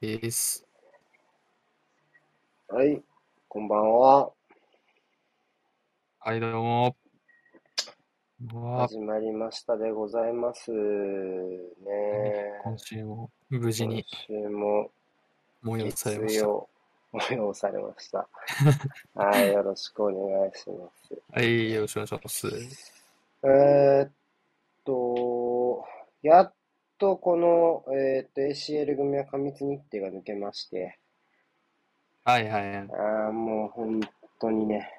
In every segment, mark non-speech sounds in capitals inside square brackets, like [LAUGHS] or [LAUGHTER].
です。はい、こんばんは。はい、どうも。始まりましたでございます。ね今週も無事に今週も催されました。催されました。[LAUGHS] はい、よろしくお願いします。はい、よろしくお願いします。えーっと、やっとこの、えーっと ACL 組は過密日程が抜けまして、はいはいはい。あーもう本当にね、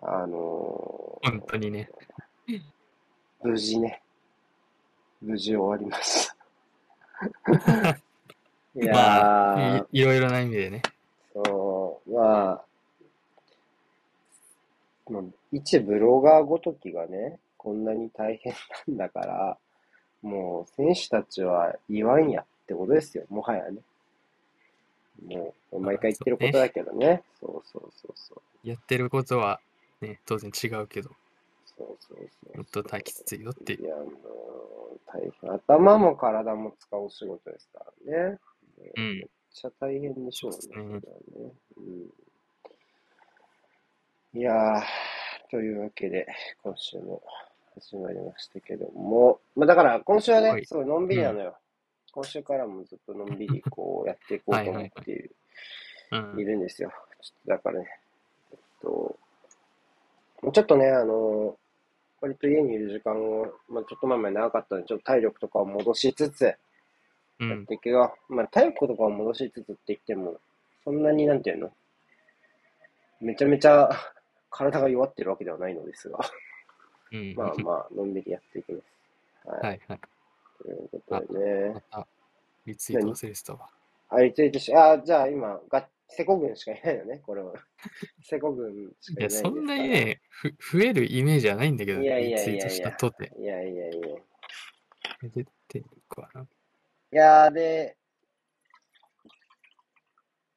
あのー本当にね。無事ね、無事終わりました。[LAUGHS] いやー、まあい、いろいろな意味でね。そう、まあ、もう一ブロガーごときがね、こんなに大変なんだから、もう選手たちは言わんやってことですよ、もはやね。もう、毎回言ってることだけどね。そうそうそうそう。やってることはね、当然違うけど、そうそうそうもっと大きついよっていや、もう、大変。頭も体も使うお仕事ですからね。うんめっちゃ大変でしょうね。そうねうん、いやー、というわけで、今週も始まりましたけども、まあだから今週はね、はいすごいのんびりなのよ。今週からもずっとのんびりこうやっていこうと思っているうんい。るんですよ。ちょっとだからね、えっと、ちょっとね、あの、割と家にいる時間を、まあ、ちょっと前まで長かったので、ちょっと体力とかを戻しつつ、うん。だけど、まあ、体力とかを戻しつつって言っても、そんなになんていうのめちゃめちゃ体が弱ってるわけではないのですが、うん。まあまあ、のんびりやっていきます。はい。はいはい。ということでねま。た、リツイート忘れてたわ。あ、リツイートし、あ、じゃあ今、がセコ軍しかいないよね、これは。[LAUGHS] セコ軍しいや、かいないですから。そんなにね、ふ増えるイメージはないんだけど、いやいリやいやいやツイートしたとて。いやいやいや。出てるかな。いやーで、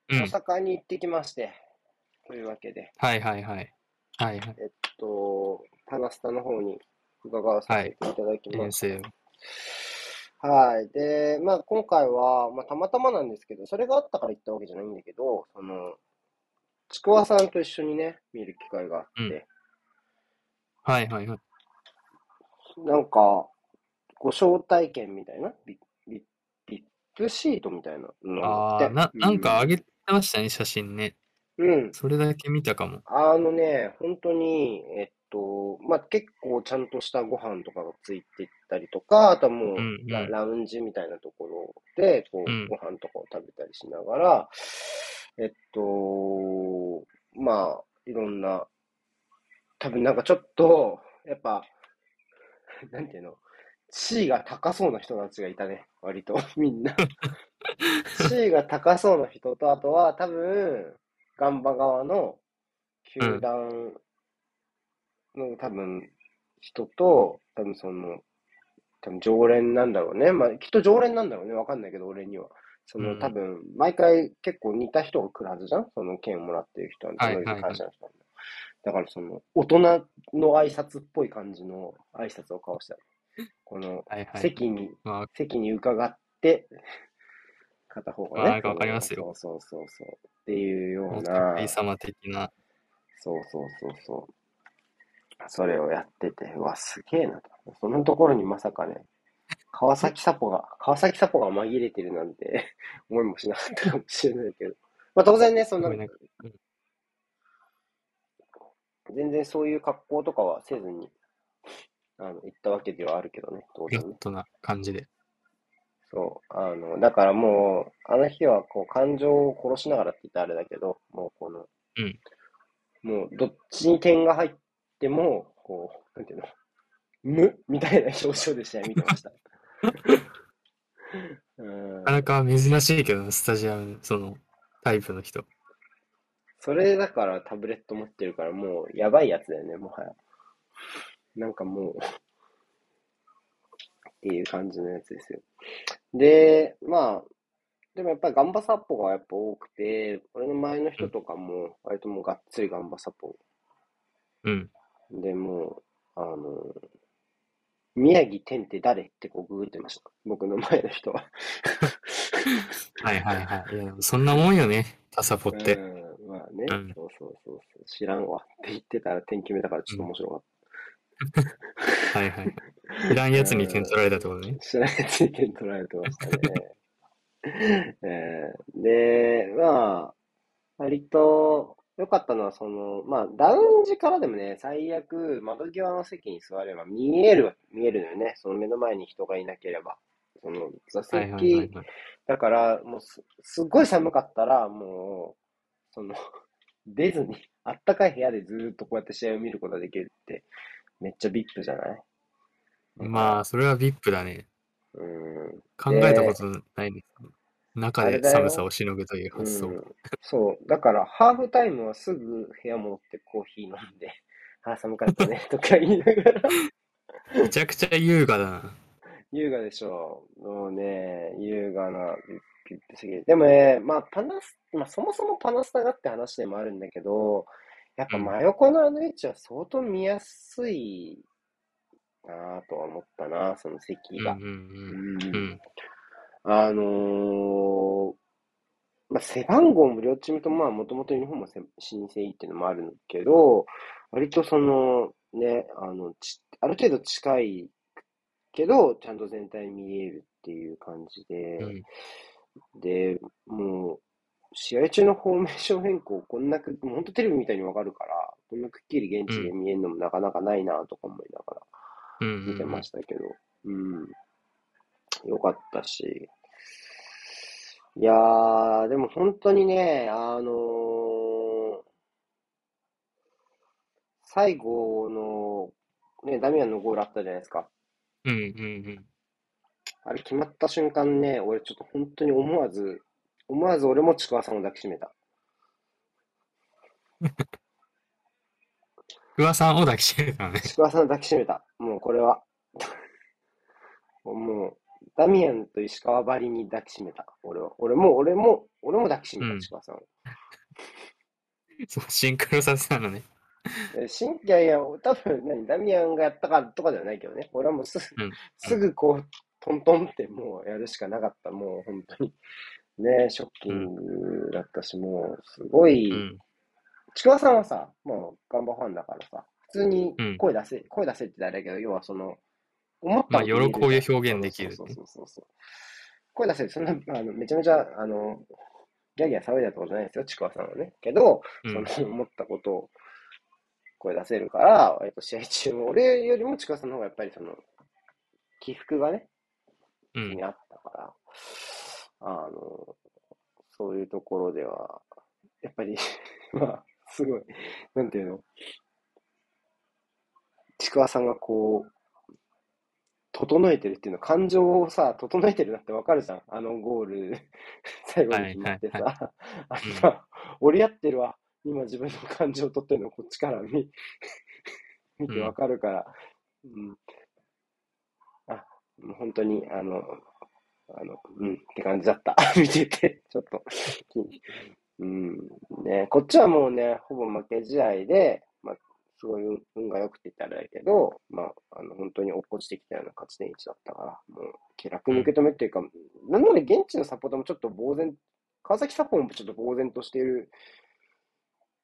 うん。大阪に行ってきまして、というわけで、はいはいはい。はいはい。えっと、パナスタの方に伺わさせていただきま遠した。征を。はい。で、まあ今回は、まあたまたまなんですけど、それがあったから行ったわけじゃないんだけど、その、ちくわさんと一緒にね、見る機会があって、うんはいはいはい。なんか、ご招待券みたいな、ビビビップシートみたいなのがああ、な、なんかああげてましたね、写真ね。うん。それだけ見たかも。あのね、本当に、えっと、まあ、結構ちゃんとしたご飯とかがついてったりとか、あとはもう、うんうん。ララウンジみたいなところで、こう、うん。ご飯とかを食べたりしながら、えっと、まあ、いろんな、多分なんかちょっと、やっぱ、なんていうの、地位が高そうな人たちがいたね、割と、みんな。地位が高そうな人と、あとは多分、ガンバ側の球団の多分人と、多分その、多分常連なんだろうね。まあ、きっと常連なんだろうね。わかんないけど、俺には。その、うん多分、毎回結構似た人が来るはずじゃん？その券をもらってる人は、はいそのはいはい会社の人なんだ。だからその、大人の挨拶っぽい感じの挨拶を交わした。この。席に、まあ、席に伺って、片方がね。あなんかわかりますよそうそうそうそう。っていうようおな。互い様的な。そうそうそうそう。それをやってて、うわ、すげえなと。そんなところにまさかね、川崎サポが、川崎サポが紛れてるなんて思いもしなかったかもしれないけど。まあ当然ね、そんな全然そういう格好とかはせずに、あの、行ったわけではあるけどね、当然ね。ットな感じで。そう。あの、だからもう、あの日はこう、感情を殺しながらって言ったらあれだけど、もうこの、うんもう、どっちに点が入っても、こう、なんていうの、無みたいな表情で試合見てました。[LAUGHS] うんなかなか珍しいけどな、スタジアム、そのタイプの人。それだからタブレット持ってるからもうやばいやつだよね、もはや。なんかもうっていう感じのやつですよ。で、まあ、でもやっぱりガンバサポがやっぱ多くて、俺の前の人とかも割ともうがっつりガンバサポ。うん。で、もう、あの、宮城天って誰ってこうググってました。僕の前の人は。[LAUGHS] はいはいはい。いや、そんなもんよね。タサポって。うん、まあね、うんそうそうそうそう。知らんわって言ってたら点決めたからちょっと面白かっ [LAUGHS] はいはい。いらんやつに点取られたってことね。た。知らんやつに点取られてましたね。[LAUGHS] えーで、まあ、割と良かったのは、その、まあ、ダウン時からでもね、最悪窓際の席に座れば見える、見えるのよね。その目の前に人がいなければ。その座席、はいはいはいはい。だから、もうす、すっごい寒かったら、もう、その、[LAUGHS] 出ずに、あったかい部屋でずーっとこうやって試合を見ることができるって、めっちゃビッグじゃない？まあ、それは VIP だね。うん。考えたことないね。中であれだよ寒さをしのぐという発想。うん、そう。だから、ハーフタイムはすぐ部屋戻ってコーヒー飲んで、[LAUGHS] あー、寒かったね、[LAUGHS] とか言いながら、めちゃくちゃ優雅だな。優雅でしょう。もうね、優雅なビップすぎる。でもね、まあ、パナス、まあ、そもそもパナスタがって話でもあるんだけど、やっぱ真横のあの位置は相当見やすいなぁとは思ったな、その席が。うんうんうんうん。あのーまあ、背番号も両チームとまあ、もともとユニフォームもせ申請いいっていうのもあるけど、割とその、ね、あの、ち、ある程度近いけど、ちゃんと全体見えるっていう感じで、うん。で、もう、試合中のフォーメーション変更、こんなく、もう本当テレビみたいにわかるから、こんなくっきり現地で見えるのもなかなかないなとか思いながらうんうん。見てましたけど、うん。よかったし。いやー、でも本当にね、あのー最後の、ね、ダミアンのゴールあったじゃないですか。うんうんうん。あれ決まった瞬間ね、俺ちょっと本当に思わず、思わず俺もちくわさんを抱きしめた。桑さんを抱きしめたのね。ちくわさんを抱きしめた。もうこれは。[LAUGHS] もう、ダミアンと石川ばりに抱きしめた。俺は。俺も、俺も、俺も抱きしめた、うんちくわさんを。[LAUGHS] そう、シンクロさせたのね。えしん、いやいや、多分、何、ダミアンがやったからとかではないけどね。俺はもうすぐ、うんすぐこう、トントンってもうやるしかなかった。もう本当に。ね、ショッキングだったし、もう、すごい、うん。ちくわさんはさ、もうガンバファンだからさ、普通にうん声出せ、声出せって言ったらあれだけど、要はその、思ったまあ喜びを表現できるそうそうそうそう。声出せそんな、あの、めちゃめちゃ、あの、ギャーギャー騒いだってことじゃないですよ、ちくわさんはね。けど、うんその、思ったことを声出せるから、割と試合中も、俺よりもちくわさんの方がやっぱりその、起伏がね、うんに。あったから、あの、そういうところでは、やっぱり、[LAUGHS] まあ、すごい、なんていうの、ちくわさんがこう、整えてるっていうの、感情をさ、整えてるなってわかるじゃん。あのゴール、[LAUGHS] 最後に決まってさ、はい [LAUGHS] あ今、折り合ってるわ。今自分の感情を取ってるのこっちから見、[LAUGHS] 見てわかるから、うん。あ、もう本当に、あの、あの、うんって感じだった。見てて、ちょっと、きうん、ね、こっちはもうね、ほぼ負け試合で、まあ、すごい運運が良くて言っただけど、まあ、あの、本当に落っこちてきたような勝ち点1だったから、もう、気楽に受け止めっていうか、なんなら現地のサポーターもちょっと呆然、川崎サポもちょっと呆然としている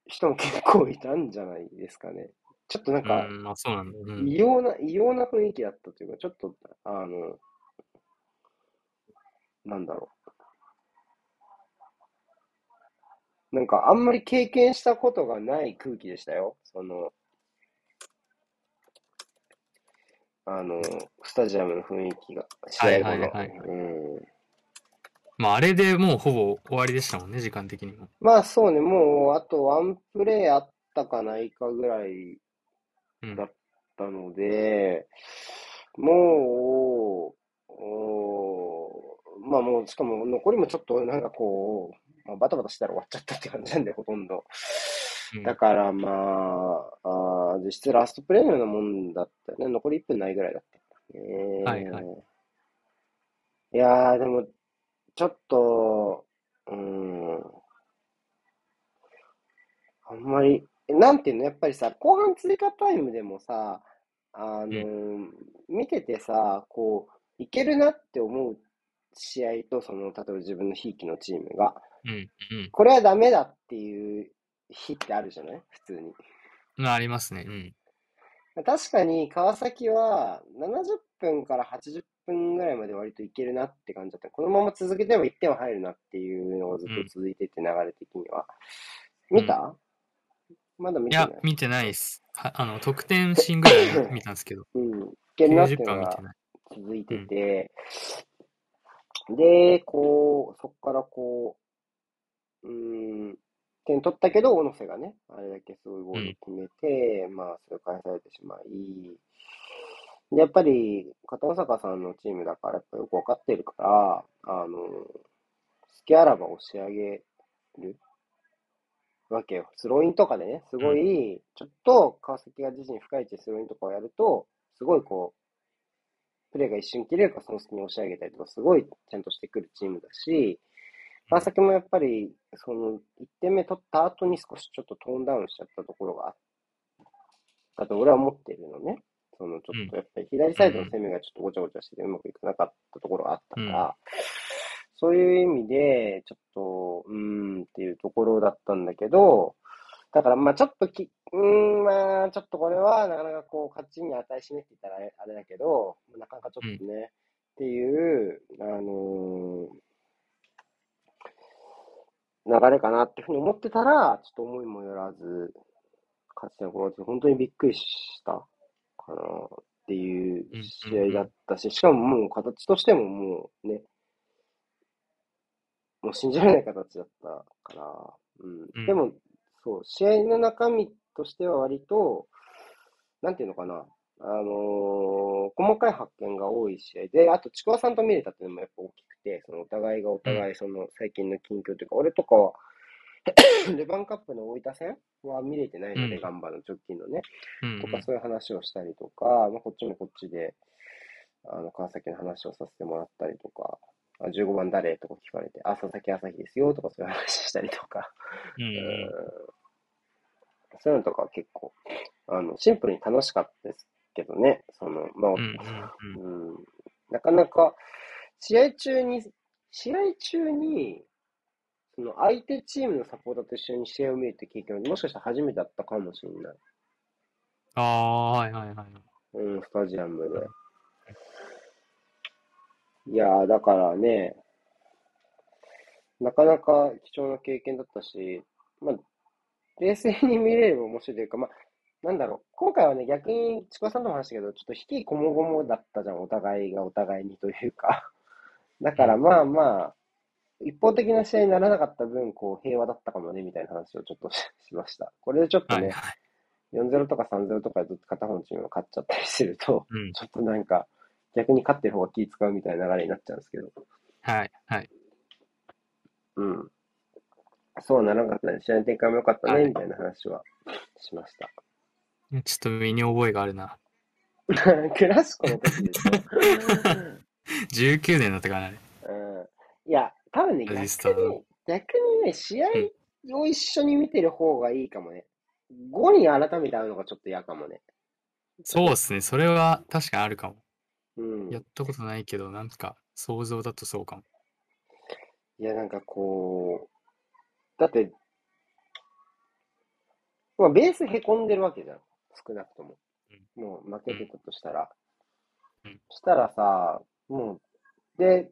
人も結構いたんじゃないですかね。ちょっとなんか、うん、まあそうなんだ。うん。異様な、異様な雰囲気だったというか、ちょっと、あの、なんだろう。なんか、あんまり経験したことがない空気でしたよ。その、あの、スタジアムの雰囲気が、試合後の。はいはいはいうん。まああれでもうほぼ終わりでしたもんね、時間的にも。まあそうね、もう、あとワンプレーあったかないかぐらいうん。だったので、もう、おーまあもう、しかも残りもちょっとなんかこう、まあ、バタバタしたら終わっちゃったって感じなんで、ほとんど。うんだからまあ、あー実質ラストプレーのようなもんだったよね。残り1分ないぐらいだったね。はいはいいやー、でも、ちょっと、うーん、あんまり、なんていうの、やっぱりさ、後半追加タイムでもさ、あのー見ててさ、こう、いけるなって思う試合と、その、例えば自分のひいきのチームが、うん、うん。これはダメだっていう日ってあるじゃない？普通に。まあ、ありますね。うん。確かに川崎は70分から80分ぐらいまで割といけるなって感じだった。このまま続けても1点は入るなっていうのがずっと続いてて流れ的には。見た、まだ見いてないや、見てないです。はあの、得点シーンぐらい見たんですけど、[LAUGHS] うん。いけるなっていう90分のがは見てない。続いてて、で、こう、そこからこう、うーん、点取ったけど、小野瀬がね、あれだけすごいゴールを決めて、まあ、それ返されてしまい、で、やっぱり、片坂さんのチームだから、やっぱよくわかってるから、あの、隙あらば押し上げるわけよ。スローインとかでね、すごい、ちょっと川崎が自身深い位置でスローインとかをやると、すごいこう、プレーが一瞬切れるからその隙に押し上げたりとか、すごいちゃんとしてくるチームだし、川崎もやっぱり、その、1点目取った後に少しちょっとトーンダウンしちゃったところがあったと俺は思っているのね。その、ちょっとやっぱり左サイドの攻めがちょっとごちゃごちゃしててうまくいかなかったところがあったから、そういう意味で、ちょっと、うーんっていうところだったんだけど、だからまあちょっとき、うーん、まあちょっとこれはなかなかこう勝ちに値しめって言ったらあれあれだけど、なかなかちょっとね、っていう、あのー流れかなっていうふうに思ってたら、ちょっと思いもよらず、勝ち点この本当にびっくりしたかなっていう試合だったし、しかももう形としてももうね、もう信じられない形だったから、うん。うんでも、そう、試合の中身としては割と、なんていうのかな、あのー細かい発見が多い試合で、あと、ちくわさんと見れたっていうのもやっぱ大きくて、そのお互いがお互い、その最近の近況というか、俺とかは、[COUGHS] レバンカップの大分戦は見れてないので、うん。ガンバの直近のね、うんとかそういう話をしたりとか、まあ、こっちもこっちで、あの、川崎の話をさせてもらったりとか、あ15番誰とか聞かれて、あ、佐々木朝日ですよとかそういう話したりとか、うんうん。[LAUGHS] うん。そういうのとかは結構、あの、シンプルに楽しかったですけどね、その、まあ、うんうんうんうんなかなか、試合中に、試合中に、その相手チームのサポーターと一緒に試合を見るって経験はもしかしたら初めてだったかもしれない。ああ、はいはいはい。うん、スタジアムで。いやー、だからね、なかなか貴重な経験だったし、まあ、冷静に見れれば面白いというか、まあ、なんだろう、今回はね、逆に、ちくわさんとも話したけど、ちょっと引きこもごもだったじゃん、お互いがお互いにというか。[LAUGHS] だからまあまあ、一方的な試合にならなかった分、こう、平和だったかもね、みたいな話をちょっとし [LAUGHS] しました。これでちょっとね、はいはい。4-0とか3-0とかで片方のチームが勝っちゃったりすると、うん。ちょっとなんか、逆に勝ってる方が気使うみたいな流れになっちゃうんですけど。はいはい。うん。そうはならなかったね。試合の展開も良かったね、はいみたいな話はしました。いやちょっと身に覚えがあるな。[LAUGHS] クラシコの時でし19年だったかな、あれ。ょ。うん。いや、多分ね、逆に、逆にね、試合を一緒に見てる方がいいかもね。5人改めて会うのがちょっと嫌かもね。そうですね。それは確かにあるかも。うん。やったことないけど、なんか想像だとそうかも。いや、なんかこう、だって、まあ、ベースへこんでるわけじゃん。少なくとも。もう負けてたとしたら。うんしたらさ、もう、で、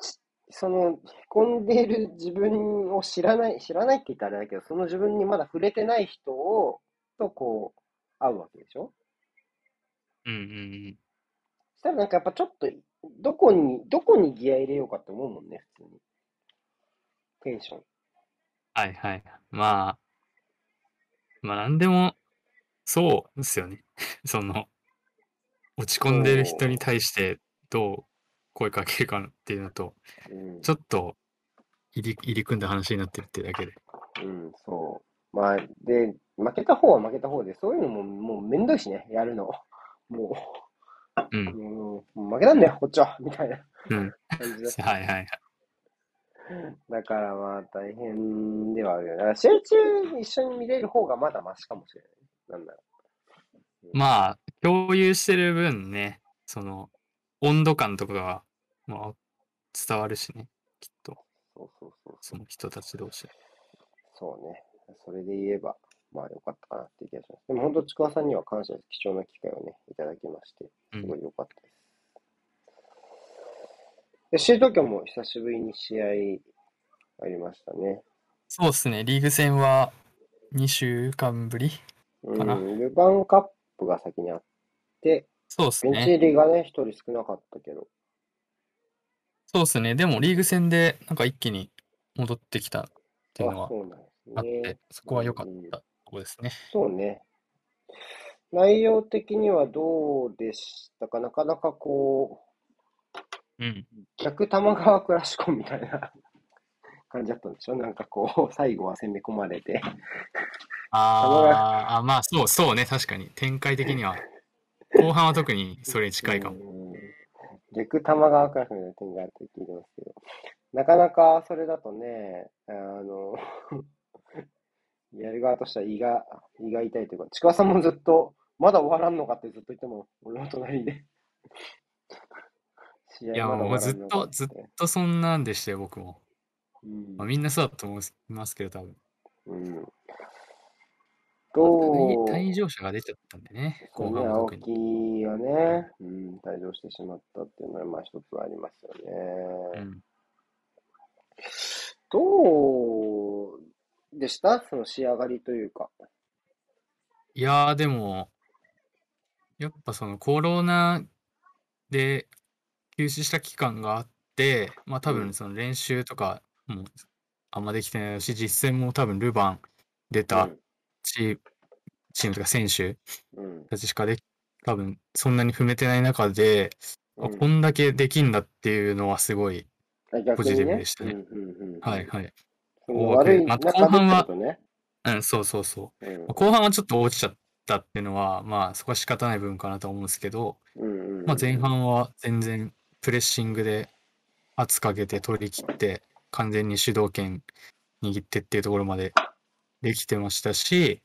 ちその、へこんでる自分を知らない、知らないって言ったらあれだけど、その自分にまだ触れてない人を、とこう、会うわけでしょ？うんうんうん。そしたらなんかやっぱちょっと、どこに、どこにギア入れようかって思うもんね、普通に。テンション。はいはい。まあ、まあなんでも、そうですよね。[LAUGHS] その、落ち込んでる人に対してどう声かけるかっていうのと、うん。ちょっと入り入り組んだ話になってるってだけで。うん、そう。まあ、で、負けた方は負けた方で、そういうのももうめんどいしね、やるの。もうんう、。もうもう負けたんだよ、こっちは、みたいなうん。感じだし。[LAUGHS] はいはいはい。だからまあ、大変ではあるよね。だから試合中に一緒に見れる方がまだマシかもしれない。なんだろまあ、共有してる分ね、その、温度感とかが、まあ、伝わるしね、きっと、そうそうそう。その人たち同士。そうね。それで言えば、まあ良かったかなっていう気がします。でも本当、ちくわさんには感謝です。貴重な機会をね、いただきまして、うんすごい良かったです。で、シー東京も久しぶりに試合ありましたね。そうですね、リーグ戦は2週間ぶりうかな。ん、ルヴァンカップが先にあって、そうですベンチね。入りがね、一人少なかったけど、そうですね。でもリーグ戦でなんか一気に戻ってきたっていうのあ、はあって、ね。そこは良かったとこですね。そうね。内容的にはどうでしたか？なかなかこう、うん。逆玉川クラシコみたいな感じだったんでしょ？なんかこう、最後は攻め込まれて。あーあ、まあそうそうね、確かに。展開的には。後半は特にそれに近いかも。うん逆玉川クラ聞いてますけど。なかなかそれだとね、あの、[LAUGHS] やる側としては胃が、胃が痛いというか、ちくわさんもずっと、まだ終わらんのかってずっと言っても、俺の隣で。[LAUGHS] 試いや、もうずっと、ずっとそんなんでしたよ、僕も。うんまあ、みんなそうだと思いますけど、多分。うん。退どう退場者が出ちゃったんでね、後そうね、青半は特に。木がね、うん、退場してしまったっていうのは、まあ一つありますよね。うん。どうでした？その仕上がりというか。いやー、でも、やっぱそのコロナで休止した期間があって、まあ多うん分その練習とかもあんまできてないし、実戦も多分ルヴァン出たチーム、チームとか選手。たちしかで多分そんなに踏めてない中で、あうんこんだけできんだっていうのはすごい、ポジティブでしたねうんうんうん。はいはい。悪いまあ後半はね。うん、そうそうそう。うんまあ後半はちょっと落ちちゃったっていうのは、まあそこは仕方ない部分かなと思うんですけど、うんうんうんまあ、前半は全然プレッシングで圧かけて取り切って完全に主導権握ってっていうところまでできてましたし、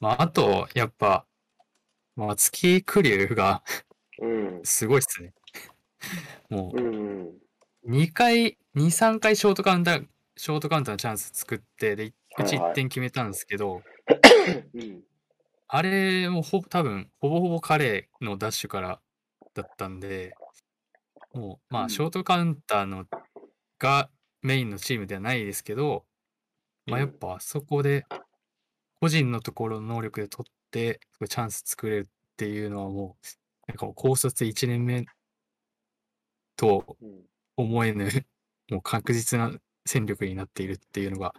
まあ、あとやっぱ松木玖生がうん。すごいっすね。もうんうん。う2回、2、3回ショートカウンター、ショートカウンターのチャンス作って、で、うちはいはい1点決めたんですけど、うん。あれもほぼ多分、ほぼほぼ彼のダッシュからだったんで、もう、まあ、うんショートカウンターのがメインのチームではないですけど、まあ、やっぱあそこで、個人のところの能力で取って、チャンス作れるっていうのはもう、なんか高卒1年目とうん思えぬ、もう確実な戦力になっているっていうのが、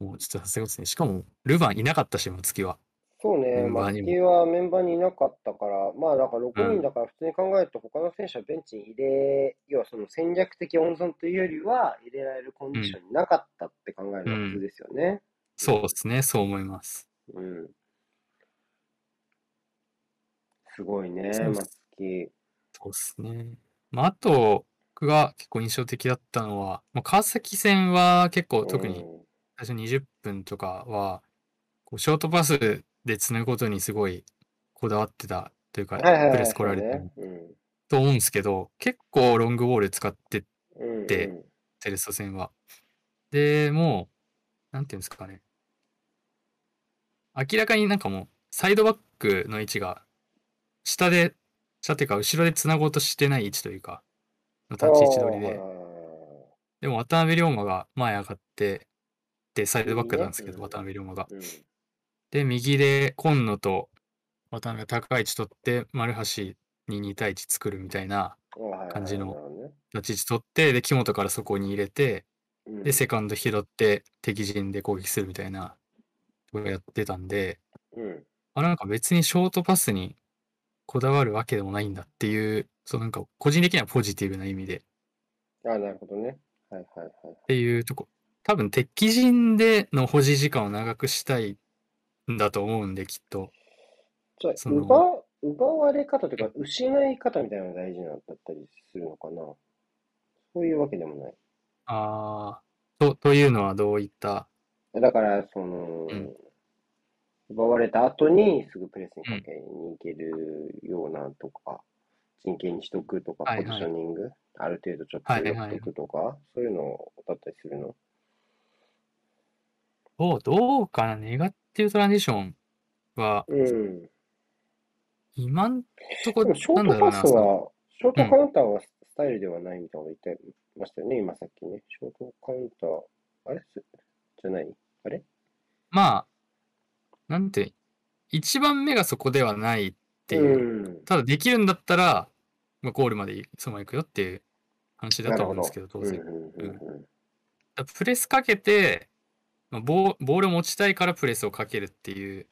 もうちょっとさすがですね。しかも、ルヴァンいなかったし、松木は。そうね、メンバーにも松木はメンバーにいなかったから、まあだから6うん人だから普通に考えると他の選手はベンチに入れ、要はその戦略的温存というよりは入れられるコンディションになかったって考えるのが普通ですよね。そうですね、そう思います。うん。すごいね、そうっす松木。そうですね。まあ、あと、僕が結構印象的だったのは、まあ、川崎戦は結構特にうん最初20分とかは、こうショートパスでつなぐことにすごいこだわってたというか、プレス来られてると思うんですけど、結構ロングボール使ってうん。うんでうんテレスト戦は。で、もう、なんていうんですかね。明らかになんかもう、サイドバックの位置が、下で、下っていうか、後ろで繋ごうとしてない位置というか、の立ち位置取りで、でも渡辺龍馬が前上がって、で、サイドバックなんですけど、渡辺龍馬が。うんで、右で今野と渡辺が高い位置取って、丸橋に2対1作るみたいな感じの立ち位置取って、で、木本からそこに入れて、うん。で、セカンド拾って敵陣で攻撃するみたいな、とかやってたんで、うん。あ、なんか別にショートパスにこだわるわけでもないんだっていう、そうなんか個人的にはポジティブな意味で。っあ、なるほどね。はいはいはい。ていうとこ、多分敵陣での保持時間を長くしたいんだと思うんで、きっと。じゃあ、その。奪、奪われ方というか、失い方みたいなのが大事なんだったりするのかな。そういうわけでもない。ああ、と、というのはどういった、だから、その、うん。奪われた後にすぐプレスにかけに行けるようなとか、陣形にしとくとか、はいはい。ポジショニング、ある程度ちょっとはいはいやっとくとか、そういうのだったりするの？どう、どうかな。ネガティブトランジションは、うん。今んとこ、ショートパスは、ショートカウンターはスタイルではないみたいなこと言ってましたよね、今さっきね。ショートカウンター、あれ？すじゃない？あれ？まあ、なんて、一番目がそこではないっていう。うん。ただできるんだったら、まあ、ゴールまでそのまま行くよっていう話だと思うんですけど、当然。うんプレスかけて、まあ、ボーボールを持ちたいからプレスをかけるっていう、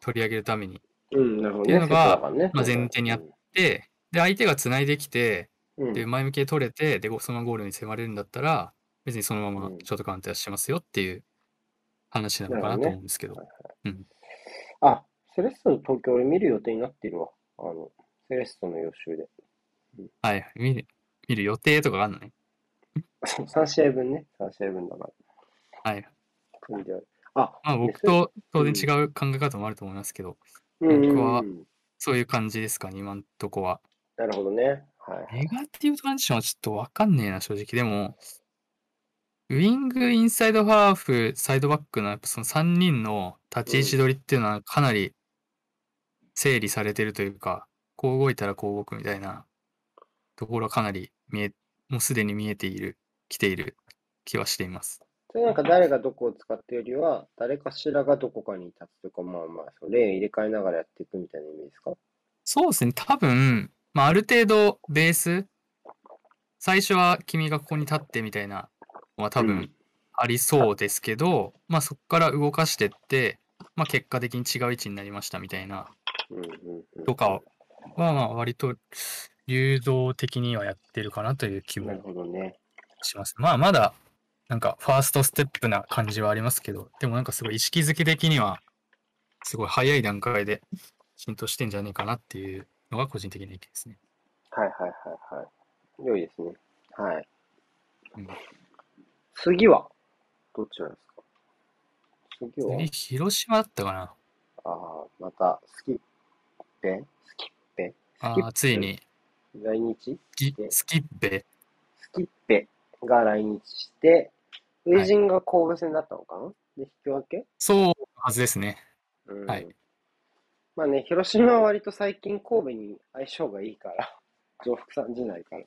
取り上げるために。うん、なるほどね。っていうのがねまあ前提にあっで、で、相手が繋いできて、うんで、前向きで取れて、で、そのゴールに迫れるんだったら、別にそのままうんショートカウンターしますよっていう話なのかなと思うんですけど。あ、セレッソの東京俺見る予定になっているわ。あの、セレッソの予習で。はい、見る、見る予定とかがあるのね？[LAUGHS] 3試合分ね。3試合分だから。はい。である。あ、まあ僕と当然違う考え方もあると思いますけど、うん僕はそういう感じですかね、今んとこは。なるほどね。はい。ネガティブトランジションはちょっとわかんねえな、正直。でも、ウィング、インサイドハーフ、サイドバックのやっぱその3人の立ち位置取りっていうのはかなり整理されてるというか、こう動いたらこう動くみたいなところはかなり見え、もうすでに見えている、来ている気はしています。それなんか誰がどこを使ってよりは、誰かしらがどこかに立つとか、まあまあ、そう例入れ替えながらやっていくみたいなイメージですか？そうですね、多分、まあ、ある程度ベース、最初は君がここに立ってみたいなのは多分うんありそうですけど、まあそこから動かしてって、まあ結果的に違う位置になりましたみたいなうんうんうん。とかはまあ割と流動的にはやってるかなという気も。します。まあまだなんかファーストステップな感じはありますけど、でもなんかすごい意識づけ的にはすごい早い段階で浸透してんじゃねえかなっていうのが個人的な意見ですね。はいはいはいはい。良いですね。はい。うん次はどちらですか？次は？次、広島だったかな。ああ、また、スキッペスキッペああ、ついに来日？スキッベ。スキッペが来日して、ウェジンが神戸戦だったのかな、で、引き分け？そうはずですね。うんはいまあね、広島は割と最近神戸に相性がいいから、[LAUGHS] 上福さん時代から。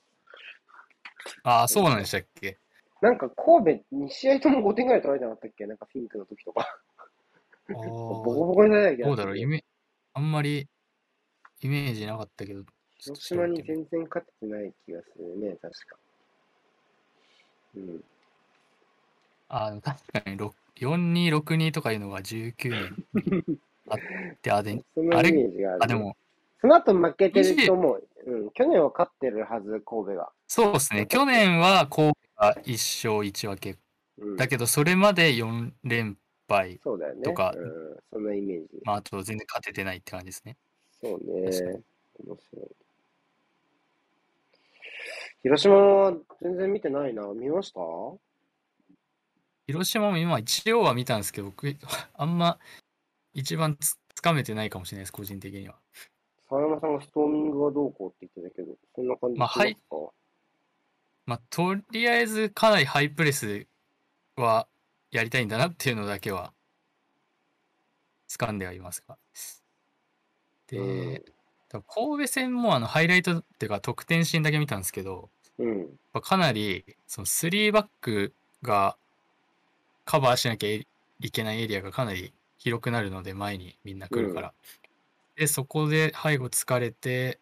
ああ、そうなんでしたっけ？なんか神戸2試合とも5点ぐらい取られてなかったっけ？なんかフィンクの時とか。あボコーボコにされた気がするどうだろう、イメあんまりイメージなかったけど。広島に全然勝ててない気がするね、確か。うん。あー確かにろ4262とかいうのが19年にあって、あでそのイメージがある。あで、も、その後負けてると思う。うん。去年は勝ってるはず、神戸が。そうですね、去年は神戸が1勝1分け。うん。だけど、それまで4連敗。そうだよね。そんなイメージ。まあ、あと全然勝ててないって感じですね。そうね。面白い。広島は全然見てないな。見ました？広島も今一応は見たんですけど、僕、[LAUGHS] あんま一番つつかめてないかもしれないです、個人的には。沢山さんがストーミングがどうこうって言ってたけど、そんな感じまあはいしまあ、とりあえずかなりハイプレスはやりたいんだなっていうのだけは掴んではいますが。で、うん神戸戦もあのハイライトっていうか得点シーンだけ見たんですけど、うん。かなりその3バックがカバーしなきゃいけないエリアがかなり広くなるので前にみんな来るから。で、そこで背後疲れて、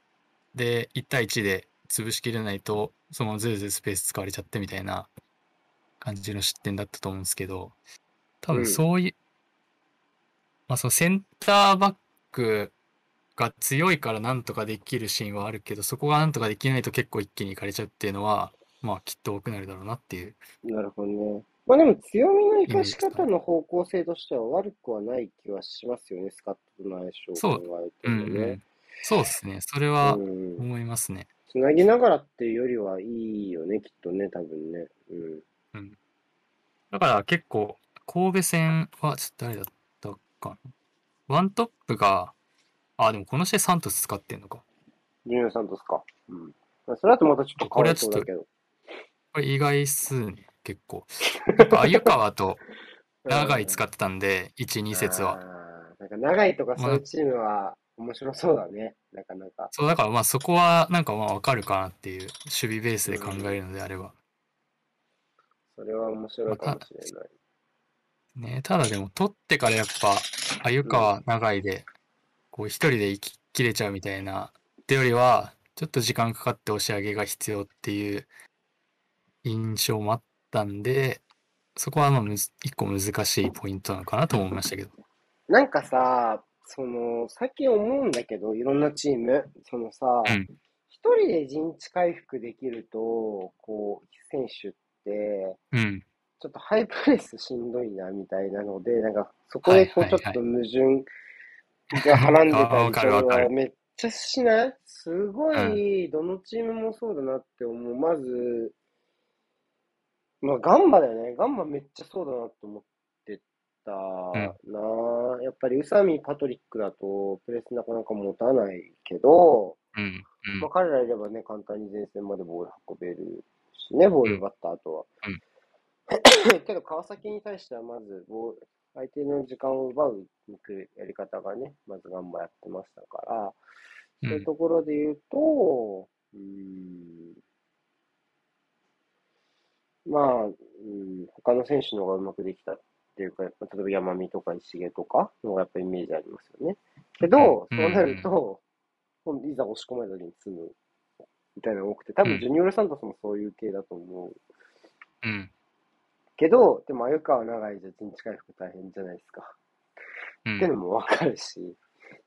で、1対1で潰しきれないと、そのずるずるスペース使われちゃってみたいな感じの失点だったと思うんですけど、多うん分そういう、まあそのセンターバックが強いからなんとかできるシーンはあるけど、そこがなんとかできないと結構一気にいかれちゃうっていうのは、まあきっと多くなるだろうなっていう。なるほどね。まあでも強みの生かし方の方向性としては悪くはない気はしますよね、スカットとの相性を考えてうんうもねん。。そうですね。それはうん。思いますね。つなぎながらっていうよりはいいよね、きっとね、多分ね。うん。だから結構、神戸戦は、ちょっと誰だったかなワントップが、あ、でもこの試合サントス使ってんのか。ジュニオサントスか。うん。まあそれだとまたちょっと変わりそうだけど。これ意外っすね、結構。やっぱ、鮎川と長井使ってたんで、1、2節は。なんか長いとかそういうチームは面白そうだね。なかなか。そう、だからまあそこはなんかまあわかるかなっていう、守備ベースで考えるのであれば。それは面白いかもしれない。ね、ただでも取ってからやっぱ、鮎川長井で、こう一人で生き切れちゃうみたいな、ってよりは、ちょっと時間かかって押し上げが必要っていう印象もあったんで、そこはまあむず一個難しいポイントなのかなと思いましたけど。なんかさ、その、最近思うんだけど、いろんなチーム、そのさ、うん一人で陣地回復できると、こう、選手って、うん。ちょっとハイプレスしんどいな、みたいなので、なんか、そこでこう、ちょっと矛盾がはらんであたりするのるわかめっちゃしない？すごい、どのチームもそうだなって思う。まず、まあ、ガンバだよね。ガンバめっちゃそうだなって思ってたな、やっぱり宇佐美、パトリックだと、プレスなかなか持たないけど、うん。まあ、彼らいればね、簡単に前線までボール運べるしね、ボール奪った後は。[COUGHS] けど、川崎に対してはまずボール、相手の時間を奪うやり方がね、まずガンバやってましたから、うんそういうところで言うと、うーん、まあ、うん、他の選手の方がうまくできたっていうか、例えば山見とか石毛とかの方がやっぱイメージありますよね。けど、うんそうなると、今度いざ押し込まれた時に積むみたいなのが多くて、多分うんジュニオル・サントスもそういう系だと思う。うん。けど、でも、鮎川長いじゃ陣地回復大変じゃないですか。うん。ってのもわかるし、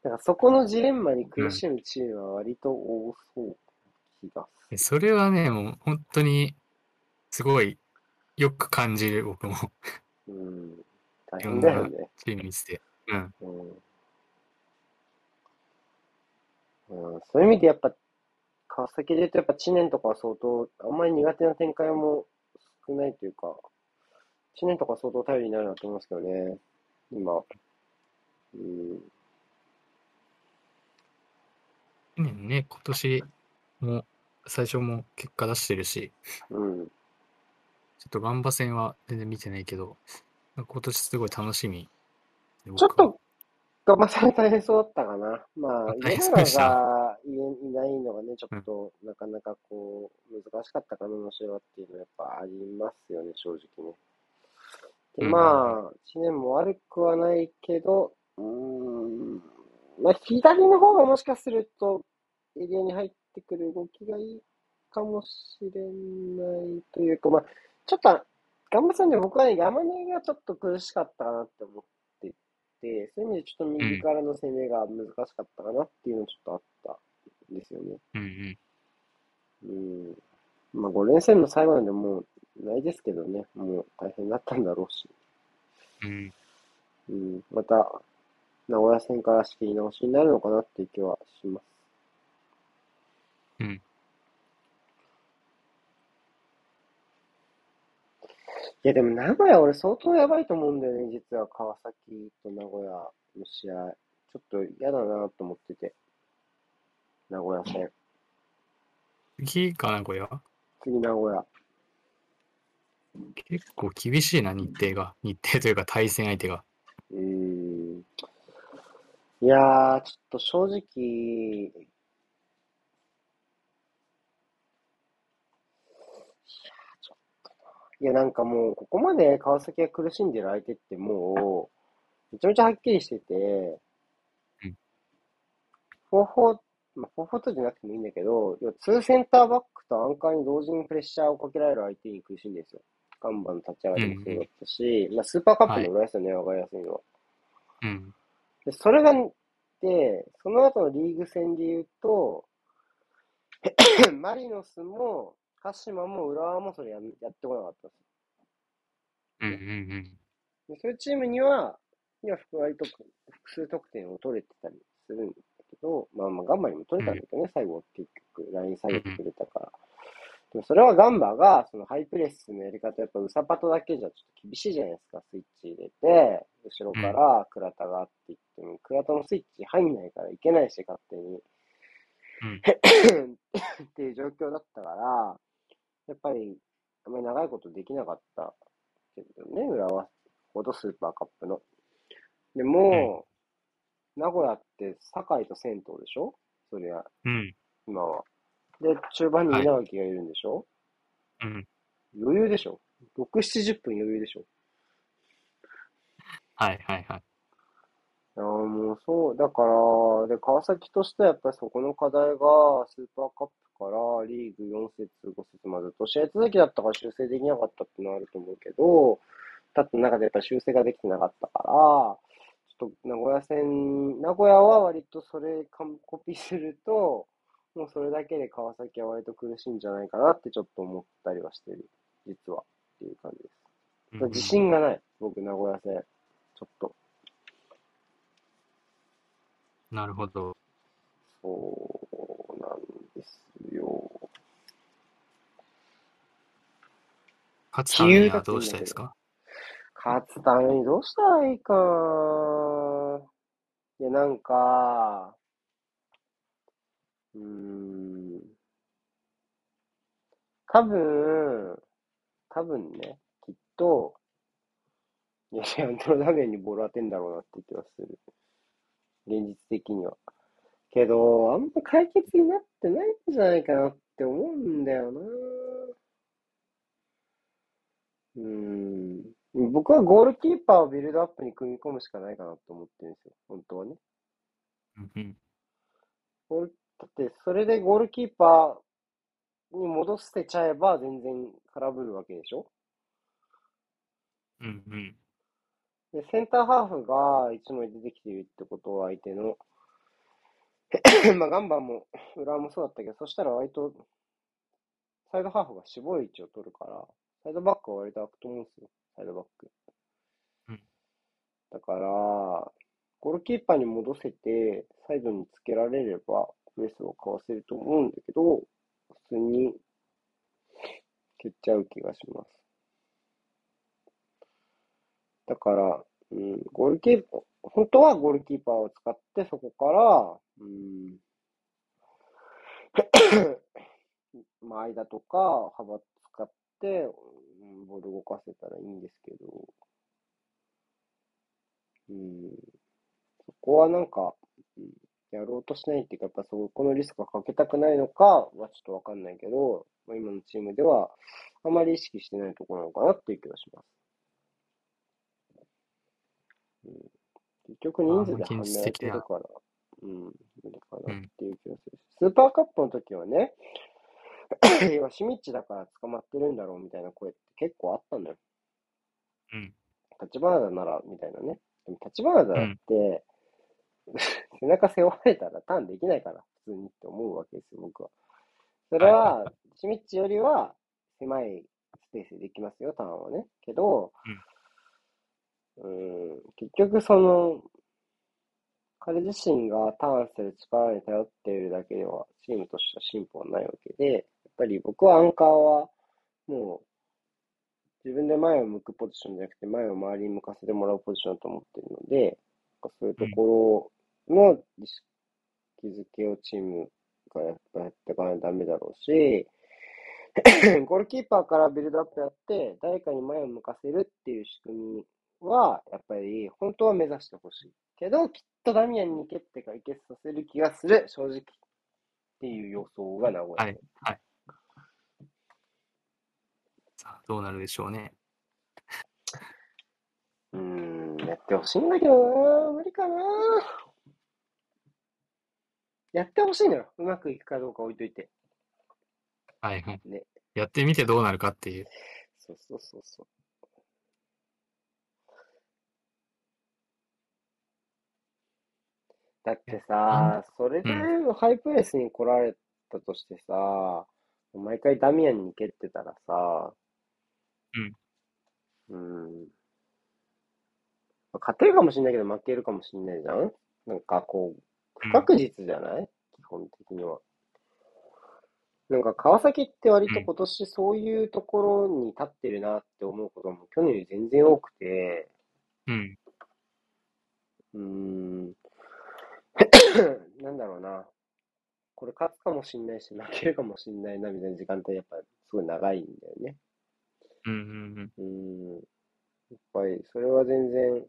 だからそこのジレンマに苦しむチームは割と多そうな気がすでそれはね、もう本当に、すごい、よく感じる、僕も、る。うん。大変だよね。チームにして。うん。うん。うん、そういう意味でやっぱ、川崎で言うとやっぱ知念とかは相当、あんまり苦手な展開も少ないというか、知念とかは相当頼りになるなと思いますけどね、今。うん。ねね、今年も、最初も結果出してるし、うん。ちょっとガンバ戦は全然見てないけど、今年すごい楽しみ。ちょっと、頑張され大変そうだったかな。まあ、大変家原がいいないのがね、ちょっと、なかなかこう、難しかったかな、の試合はっていうのはやっぱありますよね、正直ね。で、うんまあ、知念も悪くはないけど、うーん、まあ、左の方がもしかすると、エリアに入ってくる動きがいいかもしれないというか、まあ、ちょっと、ガンバさんで僕はね、山根がちょっと苦しかったかなって思ってて、そういう意味でちょっと右からの攻めが難しかったかなっていうのちょっとあったんですよね。うんうん。うん。まあ、5連戦の最後なんでもうないですけどね、もう大変だったんだろうし。うん。うん、また、名古屋戦から仕切り直しになるのかなっていう気はします。うん。いや、でも名古屋俺相当やばいと思うんだよね、実は川崎と名古屋の試合。ちょっと嫌だなと思ってて。名古屋戦。次かな、これは。次名古屋。結構厳しいな、日程が。日程というか対戦相手が。うーん。いやー、ちょっと正直、いや、なんかもう、ここまで川崎が苦しんでる相手ってもう、めちゃめちゃはっきりしてて、うん4-4、まあ、4-4じゃなくてもいいんだけど、要は2センターバックとアンカーに同時にプレッシャーをかけられる相手に苦しいんですよ。ガンバの立ち上がりもそうだったし、まあ、スーパーカップの裏ですよね、わかりやすいのは。うん。で、それが、で、その後のリーグ戦で言うと、[CLEARS THROAT] マリノスも、鹿島も浦和もそれややってこなかったんですうんうんよ。でそういうチームには、には割と複数得点を取れてたりするんだけど、まあまあ、ガンバにも取れたんだけどね、最後結局、ライン下げてくれたから。でもそれはガンバが、そのハイプレスのやり方、やっぱウサパトだけじゃちょっと厳しいじゃないですか。スイッチ入れて、後ろから倉田があっていっても、倉田のスイッチ入んないからいけないし、勝手に。うん。っていう状況だったから、やっぱり、あんまり長いことできなかったけどね、浦和ほどスーパーカップの。でも、名古屋って堺と銭湯でしょ？そりゃ、うん。今は。で、中盤に稲垣がいるんでしょ、うん。余裕でしょ ?6、70分余裕でしょ？はいはいはい。ああ、もうそう、だから、で、川崎としてはやっぱりそこの課題が、スーパーカップからリーグ4節、5節までと、試合続きだったから修正できなかったってのはあると思うけど、だって中でやっぱり修正ができてなかったから、ちょっと名古屋戦、名古屋は割とそれ完コピーすると、もうそれだけで川崎は割と苦しいんじゃないかなってちょっと思ったりはしてる。実は。っていう感じです。うん自信がない。僕、名古屋戦。ちょっと。なるほど。そうなんですよ。勝つためにはどうしたいですか？勝つためにどうしたらいいか。いや、なんか、うーん。多分、多分ね、きっと、いや、レアンドロダメにボール当てんだろうなって気はする。現実的には。けど、あんま解決になってないんじゃないかなって思うんだよな。うーん。僕はゴールキーパーをビルドアップに組み込むしかないかなと思ってるんですよ。本当はね。うんうん。ゴールだって、それでゴールキーパーに戻捨てちゃえば全然空振るわけでしょ？うんうん。で、センターハーフが一枚出てきているってことは相手の、[COUGHS] まあ、ガンバも、浦和もそうだったけど、そしたら割と、サイドハーフが絞る位置を取るから、サイドバックは割と開くと思うんですよ、サイドバック。うんだから、ゴールキーパーに戻せて、サイドにつけられれば、プレスをかわせると思うんだけど、普通に蹴っちゃう気がします。だから、うん、ゴールキーパー、本当はゴールキーパーを使って、そこから、うん、[COUGHS] まあ、間とか幅使って、うん、ボール動かせたらいいんですけど、うん、そこはなんか、うん、やろうとしないっていうか、やっぱそこのリスクをかけたくないのかはちょっとわかんないけど、まあ、今のチームではあまり意識してないところなのかなっていう気がします。うん、結局人数で判明やってるから、うん、無理かなっていう気がするし、スーパーカップの時はね、[CLEARS THROAT] 要はシミッチだから捕まってるんだろうみたいな声結構あったんだよ。うん。立花田なら、みたいなね。でも立花田だって、[LAUGHS] 背中背負われたらターンできないから、普通にって思うわけですよ、僕は。それは、シミッチよりは狭いスペースでできますよ、ターンはね。けど、うん、結局その、彼自身がターンする力に頼っているだけでは、チームとしては進歩はないわけで、やっぱり僕はアンカーは、もう、自分で前を向くポジションじゃなくて、前を周りに向かせてもらうポジションだと思ってるので、そういうところの意識づけをチームがやっぱやっていかないとダメだろうし、[COUGHS] ゴールキーパーからビルドアップやって、誰かに前を向かせるっていう仕組みは、やっぱり本当は目指してほしい。けど、きっとダミアンに蹴ってかいけさせる気がする、正直。っていう予想が名古屋はい。はい。さあ、どうなるでしょうね。うーん、やってほしいんだけどな無理かなやってほしいのよ。うまくいくかどうか置いといて。はいはい。ね。やってみてどうなるかっていう。そうそうそうそう。だってさ、それでハイプレスに来られたとしてさ、毎回ダミアンに蹴ってたらさ、うん。うん。勝てるかもしれないけど負けるかもしれないじゃん？なんかこう、不確実じゃない、基本的には。なんか川崎って割と今年そういうところに立ってるなって思うことも去年より全然多くて、うん。うーん、[COUGHS] なんだろうな。これ勝つかもしんないし、負けるかもしんないなみたいな時間帯やっぱすごい長いんだよね。うんうんうーん。やっぱりそれは全然、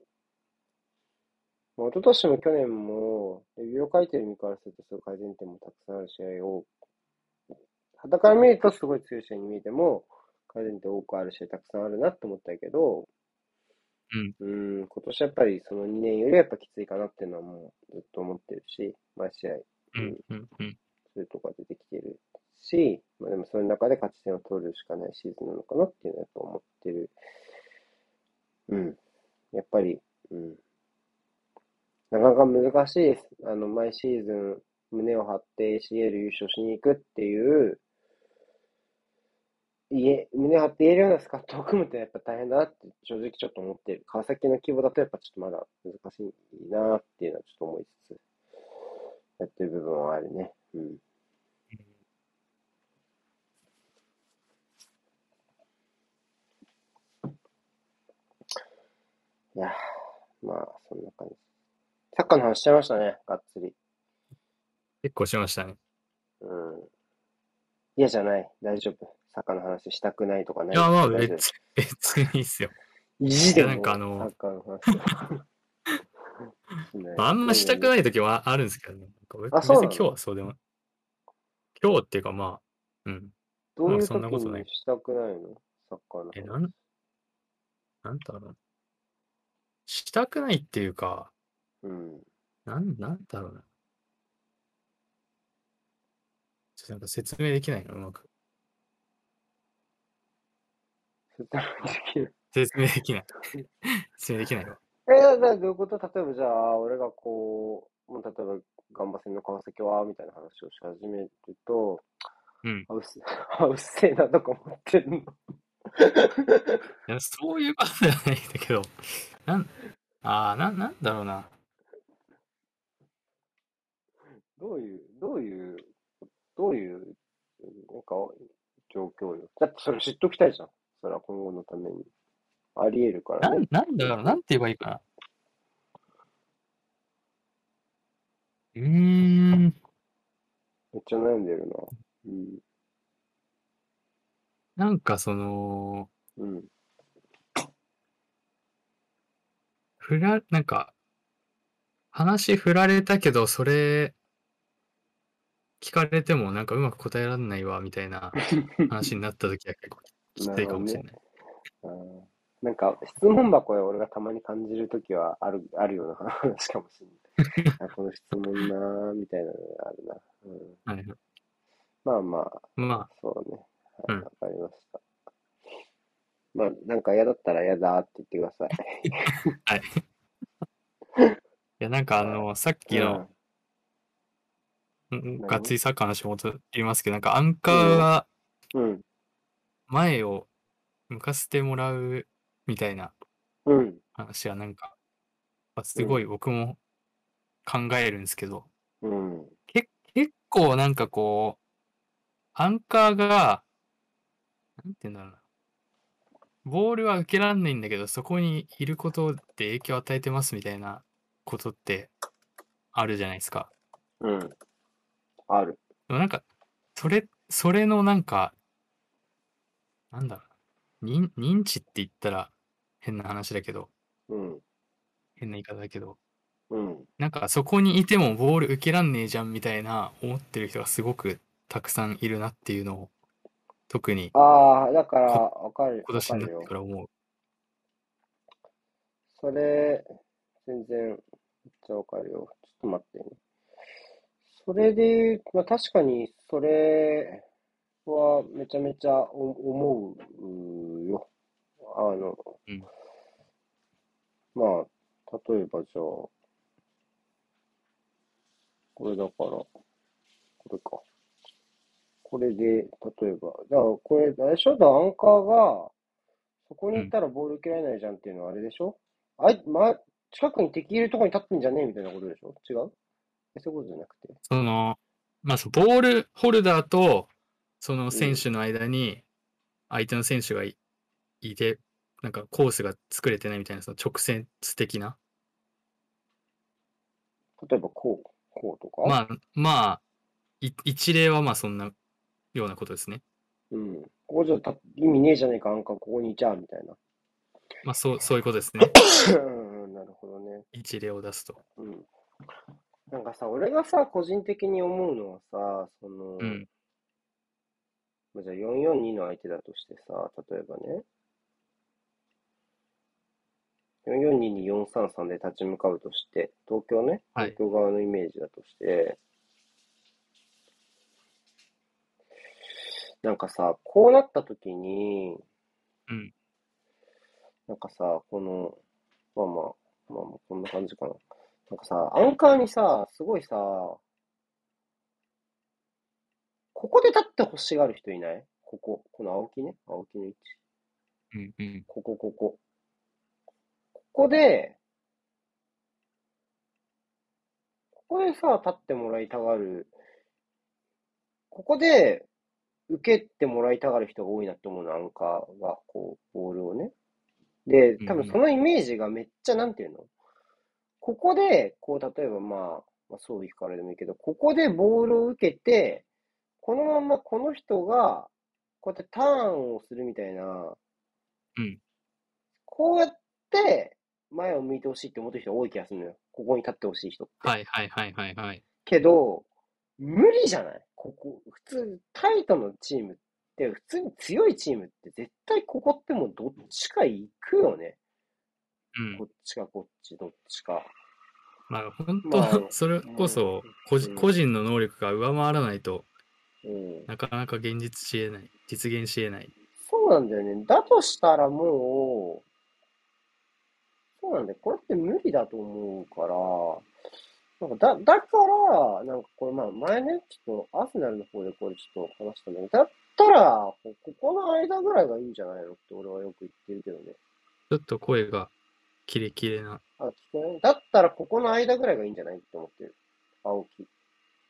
まあ、一昨年も去年も、レビューを書いてる身からするとすごい改善点もたくさんある試合を、傍から見るとすごい強い試合に見えても、改善点多くある試合たくさんあるなって思ったけど、うん。うーん、今年やっぱりその2年よりはやっぱきついかなっていうのはもうずっと思ってるし、毎試合、ううんん、うんうん。そういうとこが出てきてるし、まあでもその中で勝ち点を取るしかないシーズンなのかなっていうのはやっぱ思ってる。うん。やっぱり、うん。なかなか難しいです。あの、毎シーズン胸を張って ACL 優勝しに行くっていう、いえ、胸を張って言えるようなスカットを組むってやっぱ大変だなって正直ちょっと思ってる。川崎の規模だとやっぱちょっとまだ難しいなっていうのはちょっと思いつつ、やってる部分はあるね。うん。いやー、まあ、そんな感じ。サッカーの話しちゃいましたね、がっつり。結構しましたね。うん。嫌じゃない、大丈夫。サッカーの話したくないとかないいや、まあ別、別にいいっすよ。意地でもなんかあのサッカーの話 [LAUGHS] あ、あんましたくない時はあるんですけどね。あそう今日はそうでも。今日っていうかまあ、うん。まあどういうことしたくないの？サッカーの話。え、なん、なんだろう。したくないっていうか、うん。なん、なんだろうな。ちょっとなんか説明できないな、うまく。説明できる？説明できない。説明できないわ。え、だからどういうこと？例えばじゃあ、俺がこう、もう例えば、ガンバ戦の川崎は、みたいな話をし始めると、うん。あ、うっせ、[LAUGHS] あ、うっせえなとか思ってんの？[LAUGHS] いや、そういうことじゃないんだけど、なん、ああ、なん、なんだろうな。どういう、どういう、どういう、なんか、状況よ。だってそれ知っときたいじゃん。それは今後のために。あり得るからね。なん、なんだろう、なんて言えばいいかな。うーん、めっちゃ悩んでるな。うん。なんかその、うん。振ら、なんか、話振られたけど、それ、聞かれてもなんかうまく答えられないわ、みたいな話になった時は [LAUGHS] 結構きついかもしれない。あーなんか、質問箱で俺がたまに感じるときはある、あるような話かもしれない。[LAUGHS] あこの質問なーみたいなのがあるな。うん、はいはいまあまあ、まそうね。はい、うんわかりました。まあ、なんか嫌だったら嫌だって言ってください。あ、はい。いや、なんかあの、さっきの、うん何？がっつりサッカーの話戻りますけど、なんかアンカーがうん。前を向かせてもらうみたいなうん。話はなんか、あすごい僕も考えるんですけど、うん。け結構なんかこう、アンカーが、なんて言うんだろうな。ボールは受けらんないんだけど、そこにいることで影響を与えてますみたいなことってあるじゃないですか。うん。ある。でもなんか、それ、それのなんか、なんだろうな。認認知って言ったら変な話だけど、うん。変な言い方だけど、うん。なんかそこにいてもボール受けらんねえじゃんみたいな思ってる人がすごくたくさんいるなっていうのを、特にああ、だから、わかる。今年になってわから思う。それ、全然、めっちゃわかるよ。ちょっと待ってね。それでまあ確かに、それはめちゃめちゃお思うよ。あの、うんまあ、例えばじゃあ、これだから、これか。これで、例えば、だからこれ、あれでしょ？だアンカーが、そこに行ったらボール受けられないじゃんっていうのはあれでしょ？あい、ま、近くに敵いるとこに立ってんじゃねえみたいなことでしょ？違う？えそういうことじゃなくて。その、まあそう、ボールホルダーとその選手の間に相手の選手がいいて、なんかコースが作れてないみたいな、その直線的な。例えばこう、こうとか？まあ、まあ、い一例はまあそんなようなことですね。うん。ここじゃた意味ねえじゃねえか、あんかここにいちゃうみたいな。まあそう、[COUGHS] そういうことですね。うんうん、なるほどね。一例を出すと。うん。なんかさ、俺がさ、個人的に思うのはさ、その、うん。まあじゃあ442の相手だとしてさ、例えばね、442に433で立ち向かうとして、東京ね、はい東京側のイメージだとして、なんかさ、こうなった時に、うん。なんかさ、この、まあまあ、まあまあ、こんな感じかな。なんかさ、アンカーにさ、すごいさ、ここで立って欲しがる人いない？ここ、この青木ね、青木の位置。うん。うん。ここ、ここ。ここで、ここでさ、立ってもらいたがる。ここで、受けてもらいたがる人が多いなって思うの、アンカーが、こう、ボールをね。で、多分そのイメージがめっちゃ、なんていうの？ここで、こう、例えばまあ、まあ、そういくからでもいいけど、ここでボールを受けて、このままこの人が、こうやってターンをするみたいな、うん。こうやって前を向いてほしいって思ってる人が多い気がするのよ。ここに立ってほしい人って。はいはいはいはいはい。けど、無理じゃない？ここ、普通、タイトのチームって、普通に強いチームって絶対ここってもうどっちか行くよね。うんこ。っちかこっち、どっちか。まあ本まあ当、それこそ個人の能力が上回らないとうん。なかなか現実し得ない、実現し得ない。そうなんだよね。だとしたらもう、そうなんだよ。これって無理だと思うから、なんかだ、だから、なんかこれまあ前ね、ちょっとアーセナルの方でこれちょっと話したんだけど、だったら、こここの間ぐらいがいいんじゃないのって俺はよく言ってるけどね。ちょっと声がキレキレな。あ、聞こえだったらここの間ぐらいがいいんじゃないって思ってる。青木。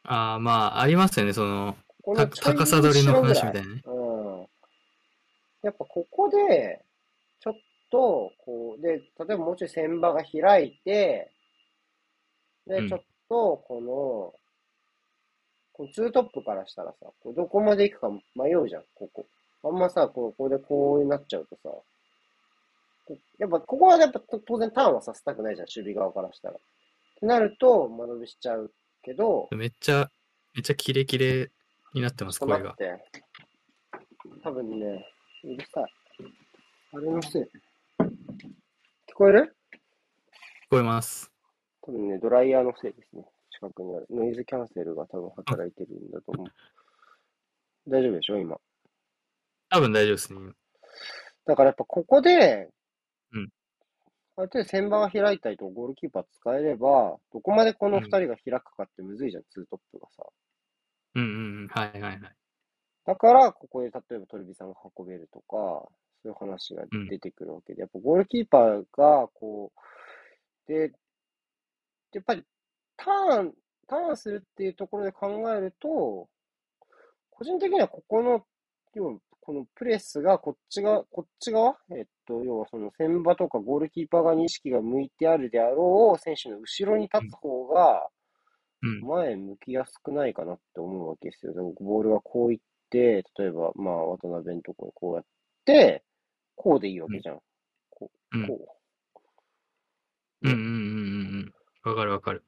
ああ、まあ、ありますよね、その、たこの高さ取りの話みたいなね。うん。やっぱここで、ちょっと、こう、で、例えばもうちょい線場が開いて、で、うんちょっと、この、このツートップからしたらさ、こうどこまで行くか迷うじゃん、ここ。あんまさ、こうここでこうなっちゃうとさ、こやっぱ、ここはやっぱと当然ターンはさせたくないじゃん、守備側からしたら。ってなると、間延びしちゃうけど、めっちゃ、めっちゃキレキレになってます、声が。多分ね、うるさい。あれのせい。聞こえる？聞こえます。多分ね、ドライヤーのせいですね。近くにある。ノイズキャンセルが多分働いてるんだと思う。大丈夫でしょ？今。多分大丈夫ですね。だからやっぱここで、うんある程度線場が開いたりとゴールキーパー使えれば、どこまでこの二人が開くかってむずいじゃん、ツートップがさ。うんうんうん。はいはいはい。だから、ここで例えばトルビさんが運べるとか、そういう話が出てくるわけで、やっぱゴールキーパーが、こう、で、やっぱりターン、ターンするっていうところで考えると、個人的にはここの、要はこのプレスがこっちが、こっち側えっと、要はその線場とかゴールキーパー側に意識が向いてあるであろう選手の後ろに立つ方が、うん。前向きやすくないかなって思うわけですよ。でもボールがこういって、例えば、まあ、渡辺のところにこうやって、こうでいいわけじゃん。こう、うんこう。うんうんうん。わかるわかる。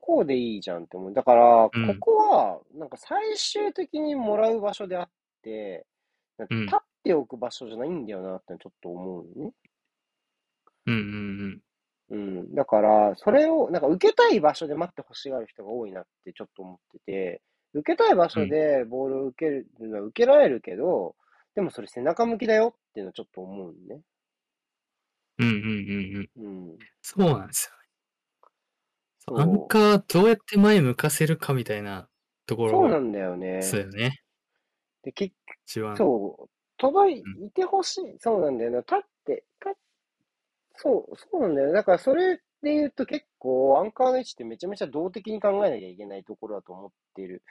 こうでいいじゃんって思う。だから、うんここは、なんか最終的にもらう場所であって、なん立っておく場所じゃないんだよなってちょっと思うのね。うんうんうん。だから、それを、なんか受けたい場所で待ってほしがる人が多いなってちょっと思ってて、受けたい場所でボールを受けるのは受けられるけど、でもそれ背中向きだよっていうのはちょっと思うのね。うん。うんうんうんうん。うん。そうなんですよアンカーどうやって前向かせるかみたいなところそうなんだよね。ですよね。で、結一番。そう、届いてほしい。そうなんだよな。立って、立っそう、そうなんだよね。だからそれで言うと結構、アンカーの位置ってめちゃめちゃ動的に考えなきゃいけないところだと思っている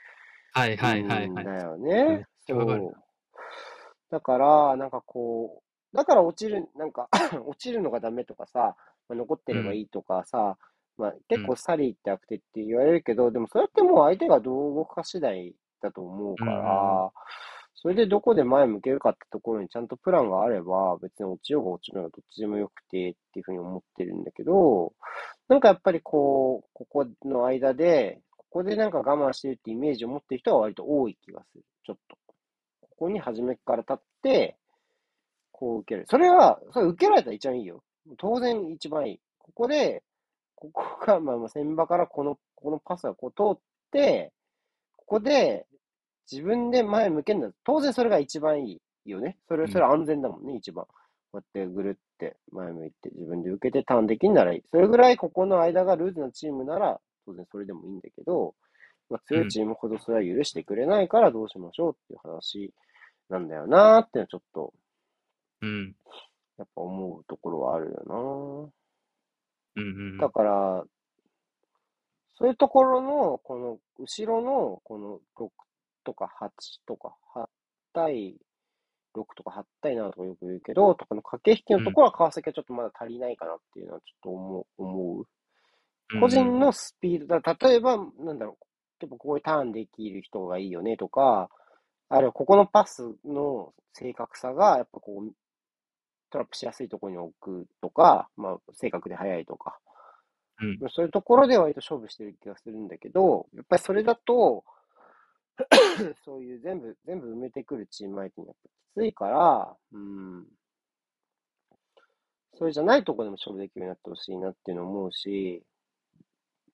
はいはいはいはい。うんだよね。そう。だから、なんかこう、だから落ちる、なんか [COUGHS] 落ちるのがダメとかさ、まあ、残ってればいいとかさ、まあ、結構サリーって悪手って言われるけど、でもそれってもう相手がどう動くか次第だと思うかうんうんら、それでどこで前向けるかってところにちゃんとプランがあれば、別に落ちようが落ちようがどっちでもよくてっていうふうに思ってるんだけど、なんかやっぱりこう、ここの間で、ここでなんか我慢してるってイメージを持ってる人は割と多い気がする。ちょっと。ここに初めから立って、こう受ける。それは、それ受けられたら一番いいよ。当然一番いい。ここで、ここが、まあ、まあ、先場からこの、このパスがこう通って、ここで自分で前向けるんだ。当然それが一番いいよね。それ、うんそれは安全だもんね、一番。こうやってぐるって前向いて自分で受けてターンできんならいい。それぐらいここの間がルーズなチームなら、当然それでもいいんだけど、まあ、強いチームほどそれは許してくれないからどうしましょうっていう話なんだよなーってのはちょっと、うん。やっぱ思うところはあるようんうんな。だから、そういうところの、この、後ろの、この6とか8とか、8対6とか8対7とかよく言うけど、とかの駆け引きのところは川崎はちょっとまだ足りないかなっていうのはちょっと思う。思ううん。個人のスピードだ、例えば、なんだろう、結構こういうターンできる人がいいよねとか、あるいはここのパスの正確さが、やっぱこう、トラップしやすいところに置くとか、まあ、正確で速いとか、うんそういうところで割と勝負してる気がするんだけど、やっぱりそれだと、[COUGHS] そういう全部、全部埋めてくるチーム相手にやっぱきついから、うん。それじゃないところでも勝負できるようになってほしいなっていうのを思うし、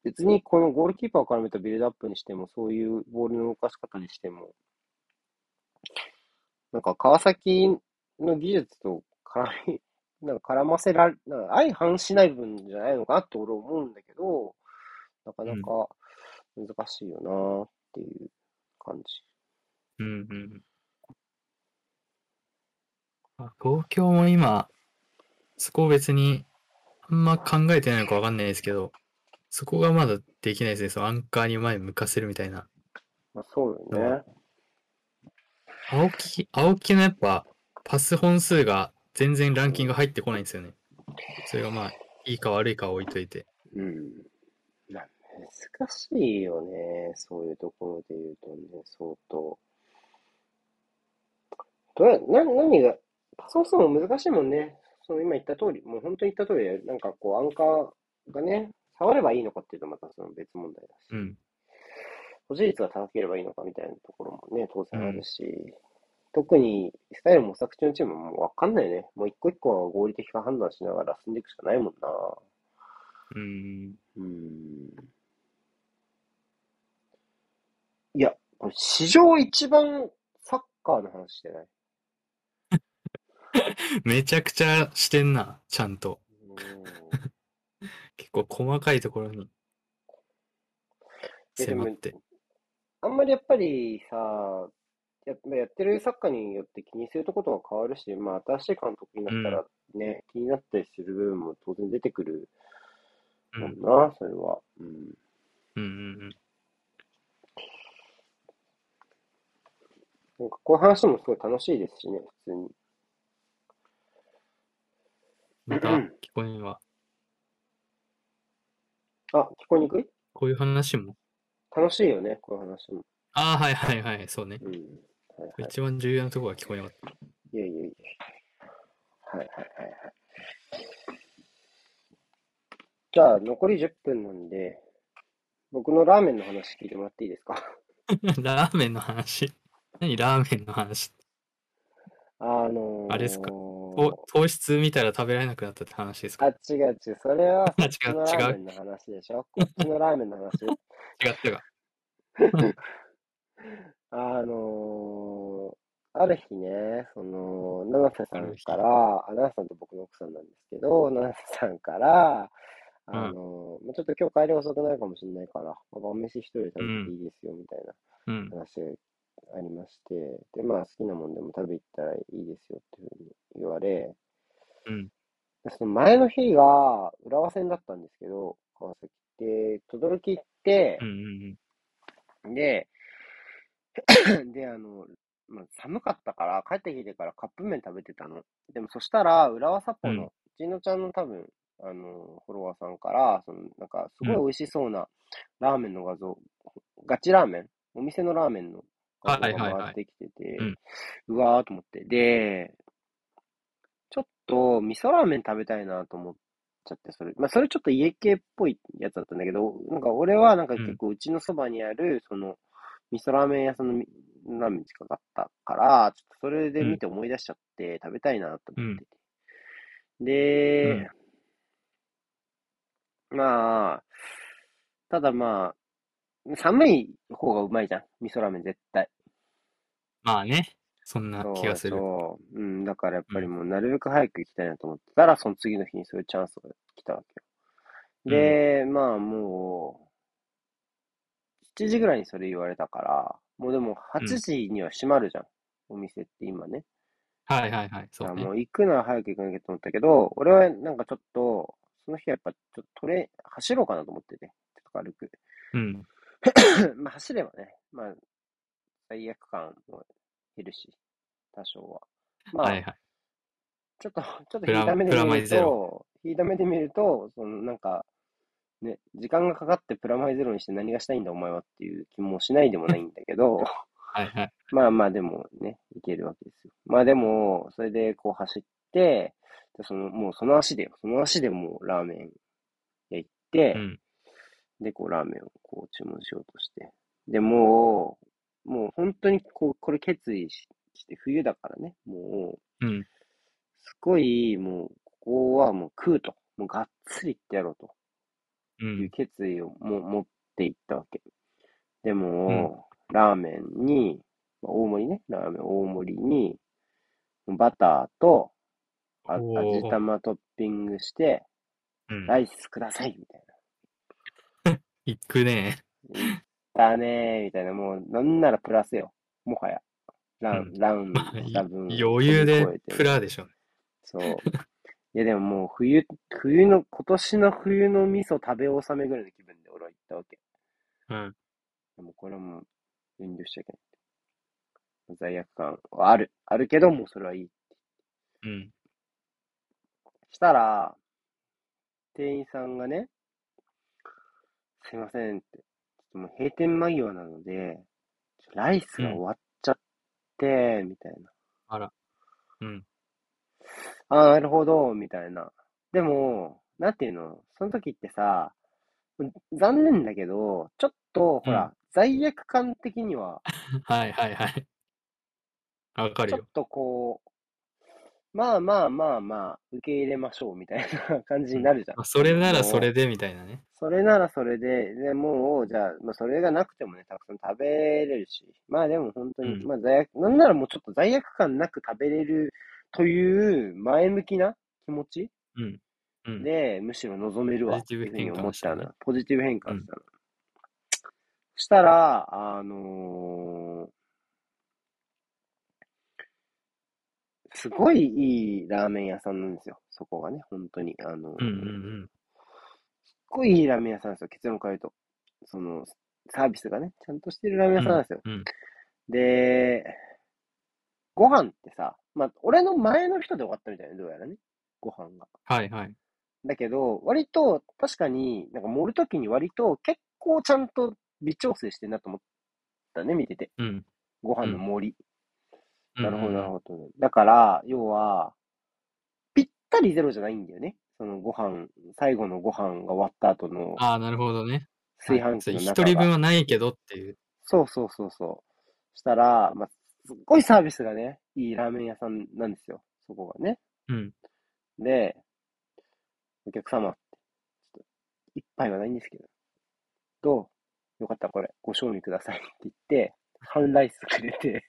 別にこのゴールキーパーを絡めたビルドアップにしても、そういうボールの動かし方にしても、なんか川崎の技術と絡み、[LAUGHS] なんか絡ませられ、なんか相反しない部分じゃないのかなって俺は思うんだけど、なかなか難しいよなっていう感じ。うんうん。あ東京も今、そこを別にあんま考えてないのかわかんないですけど、そこがまだできないですね。そのアンカーに前向かせるみたいな。まあそうよね。青木、青木のやっぱパス本数が全然ランキング入ってこないんですよね。それがまあ、いいか悪いかは置いといて。うん。まあ難しいよね。そういうところで言うとね、相当。どうや、な、何が、パスオフも難しいもんね。その今言った通り、もう本当に言った通りで、なんかこう、アンカーがね、触ればいいのかっていうとまたその別問題だし、うん。保持率が高ければいいのかみたいなところもね、当然あるし、特にスタイル模索中のチームはもうわかんないね。もう一個一個は合理的か判断しながら進んでいくしかないもんな。うん。うん。いや、これ史上一番サッカーの話してない？[LAUGHS] めちゃくちゃしてんな、ちゃんと。うん結構細かいところに迫って。あんまりやっぱりさ、ややってるサッカーによって気にするところが変わるし、まあ新しい監督になったらね、気になったりする部分も当然出てくるもうんんな、それは。うん。うんうんうん。なんかこういう話もすごい楽しいですしね、普通に。また、聞こえは、あ、聞こえにくい？こういう話も。楽しいよね、こういう話も。ああ、はいはいはい、そうね。うん。はいはい。一番重要なところが聞こえなかった。いやいやいや。はいはいはいはい。じゃあ、残り10分なんで、僕のラーメンの話聞いてもらっていいですか？[LAUGHS] ラーメンの話？何ラーメンの話？あのー、あれですか？と糖質見たら食べられなくなったって話ですあ、か違う違う。それは、[LAUGHS] 違う違うメンの話でしょ？こっちのラーメンの話？[LAUGHS] 違ったか。あのー、ある日ね、その、七瀬さんから、あ七瀬さんと僕の奥さんなんですけど、七瀬さんから、あのー、まあちょっと今日帰り遅くなるかもしれな。いから、まあ晩飯一人で食べていいですよ、みたいなうん。話がありまして、で、まあ好きなもんでも食べ行ったらいいですよっていうふうに言われ、うん。でその前の日が浦和戦だったんですけど、川崎で、轟行ってうん、うん。で、[LAUGHS] で、あの、まあ、寒かったから、帰ってきてからカップ麺食べてたの。でもそしたら、浦和サポの、うんうちのちゃんの多分、あの、フォロワーさんから、その、なんか、すごい美味しそうなラーメンの画像、ガチラーメン？お店のラーメンの画像がはいはいはい回ってきてて、うんうわーと思って。で、ちょっと味噌ラーメン食べたいなと思っちゃって、それ。まあ、それちょっと家系っぽいやつだったんだけど、なんか俺はなんか結構うちのそばにある、その、味噌ラーメン屋さんのみラーメン近かったから、ちょっとそれで見て思い出しちゃって食べたいなと思ってて。で、まあ、ただまあ、寒い方がうまいじゃん。味噌ラーメン絶対。まあね。そんな気がする。そう。うん、だからやっぱりもうなるべく早く行きたいなと思ってたら、その次の日にそういうチャンスが来たわけよ。で、まあもう、7時ぐらいにそれ言われたから、もうでも8時には閉まるじゃん。お店って今ね。はいはいはい。そうねも。う行くなら早く行かなきゃと思ったけど、俺はなんかちょっと、その日はやっぱちょっとトレ、走ろうかなと思ってて、ちょっと軽く。うん。[COUGHS] まあ走ればね、まあ、罪悪感も減るし、多少は。まあ、はいはい。ちょっと、ちょっと引いた目で見ると、引いた目で見ると、そのなんか、ね、時間がかかってプラマイゼロにして何がしたいんだお前はっていう気もしないでもないんだけど、[LAUGHS] はいはい。まあまあでもね、いけるわけですよ。まあでも、それでこう走って、でその、もうその足でよ、その足でもうラーメン屋行ってう、ん。で、こうラーメンをこう注文しようとして。で、もう、もう本当にこう、これ決意しして、冬だからね、もう、うん。すごい、もう、ここはもう食うと。もうがっつりいってやろうとう。いうん決意をも持っていったわけ。でも、ラーメンに、まあ大盛りね、ラーメン大盛りに、バターと、あ味玉トッピングして、うん。ライスくださいみたい [LAUGHS] 行くね。な。いったねーみたいな、もう、なんならプラスよ。もはや。ラン、うんランまあ、した分余裕でプラでしょ。そう。いやでももう冬、冬の、今年の冬の味噌食べ納めぐらいの気分で俺は行ったわけ。うん。でもこれはもう遠慮しちゃいけない。罪悪感はある。あるけど、もうそれはいい。うん。したら、店員さんがね、すいませんって、ちょっともう閉店間際なので、ライスが終わっちゃって、みたいな。あら。うん。ああ、なるほど、みたいな。でも、なんていうの、その時ってさ、残念だけど、ちょっと、ほら、罪悪感的には、[LAUGHS] はいはいはい。わかるよ。ちょっとこう、まあまあまあまあ、受け入れましょうみたいな感じになるじゃん。まあそれならそれでみたいなね。それならそれで、でもう、じゃあ、まあ、それがなくてもね、たくさん食べれるし、まあでも本当に、うんまあ罪悪、なんならもうちょっと罪悪感なく食べれるという前向きな気持ちうん。うん。で、むしろ望めるわポジティブっていうふうに思った変換したねの。ポジティブ変換したの。したら、あのーすごいいいラーメン屋さんなんですよ。そこがね、本当に。あのーうんうんすっごいいいラーメン屋さんですよ。結論から言うと。その、サービスがね、ちゃんとしてるラーメン屋さんなんですよ。うん。うん。で、ご飯ってさ、まあ、俺の前の人で終わったみたいな、どうやらね。ご飯が。はいはい。だけど、割と、確かに、なんか盛るときに割と結構ちゃんと微調整してんなと思ったね、見てて。うん。ご飯の盛り。なるほど、うんなるほど。だから、要は、ぴったりゼロじゃないんだよね。そのご飯、最後のご飯が終わった後のああ、なるほどね。炊飯器の中一人分が。はないけどっていう。そうそうそうそう。したら、まあ、すっごいサービスがね、いいラーメン屋さんなんですよ。そこがね。うん。で、お客様ちょっと、一杯はないんですけど、どう？よかったらこれ、ご賞味くださいって言って、半ライスくれて、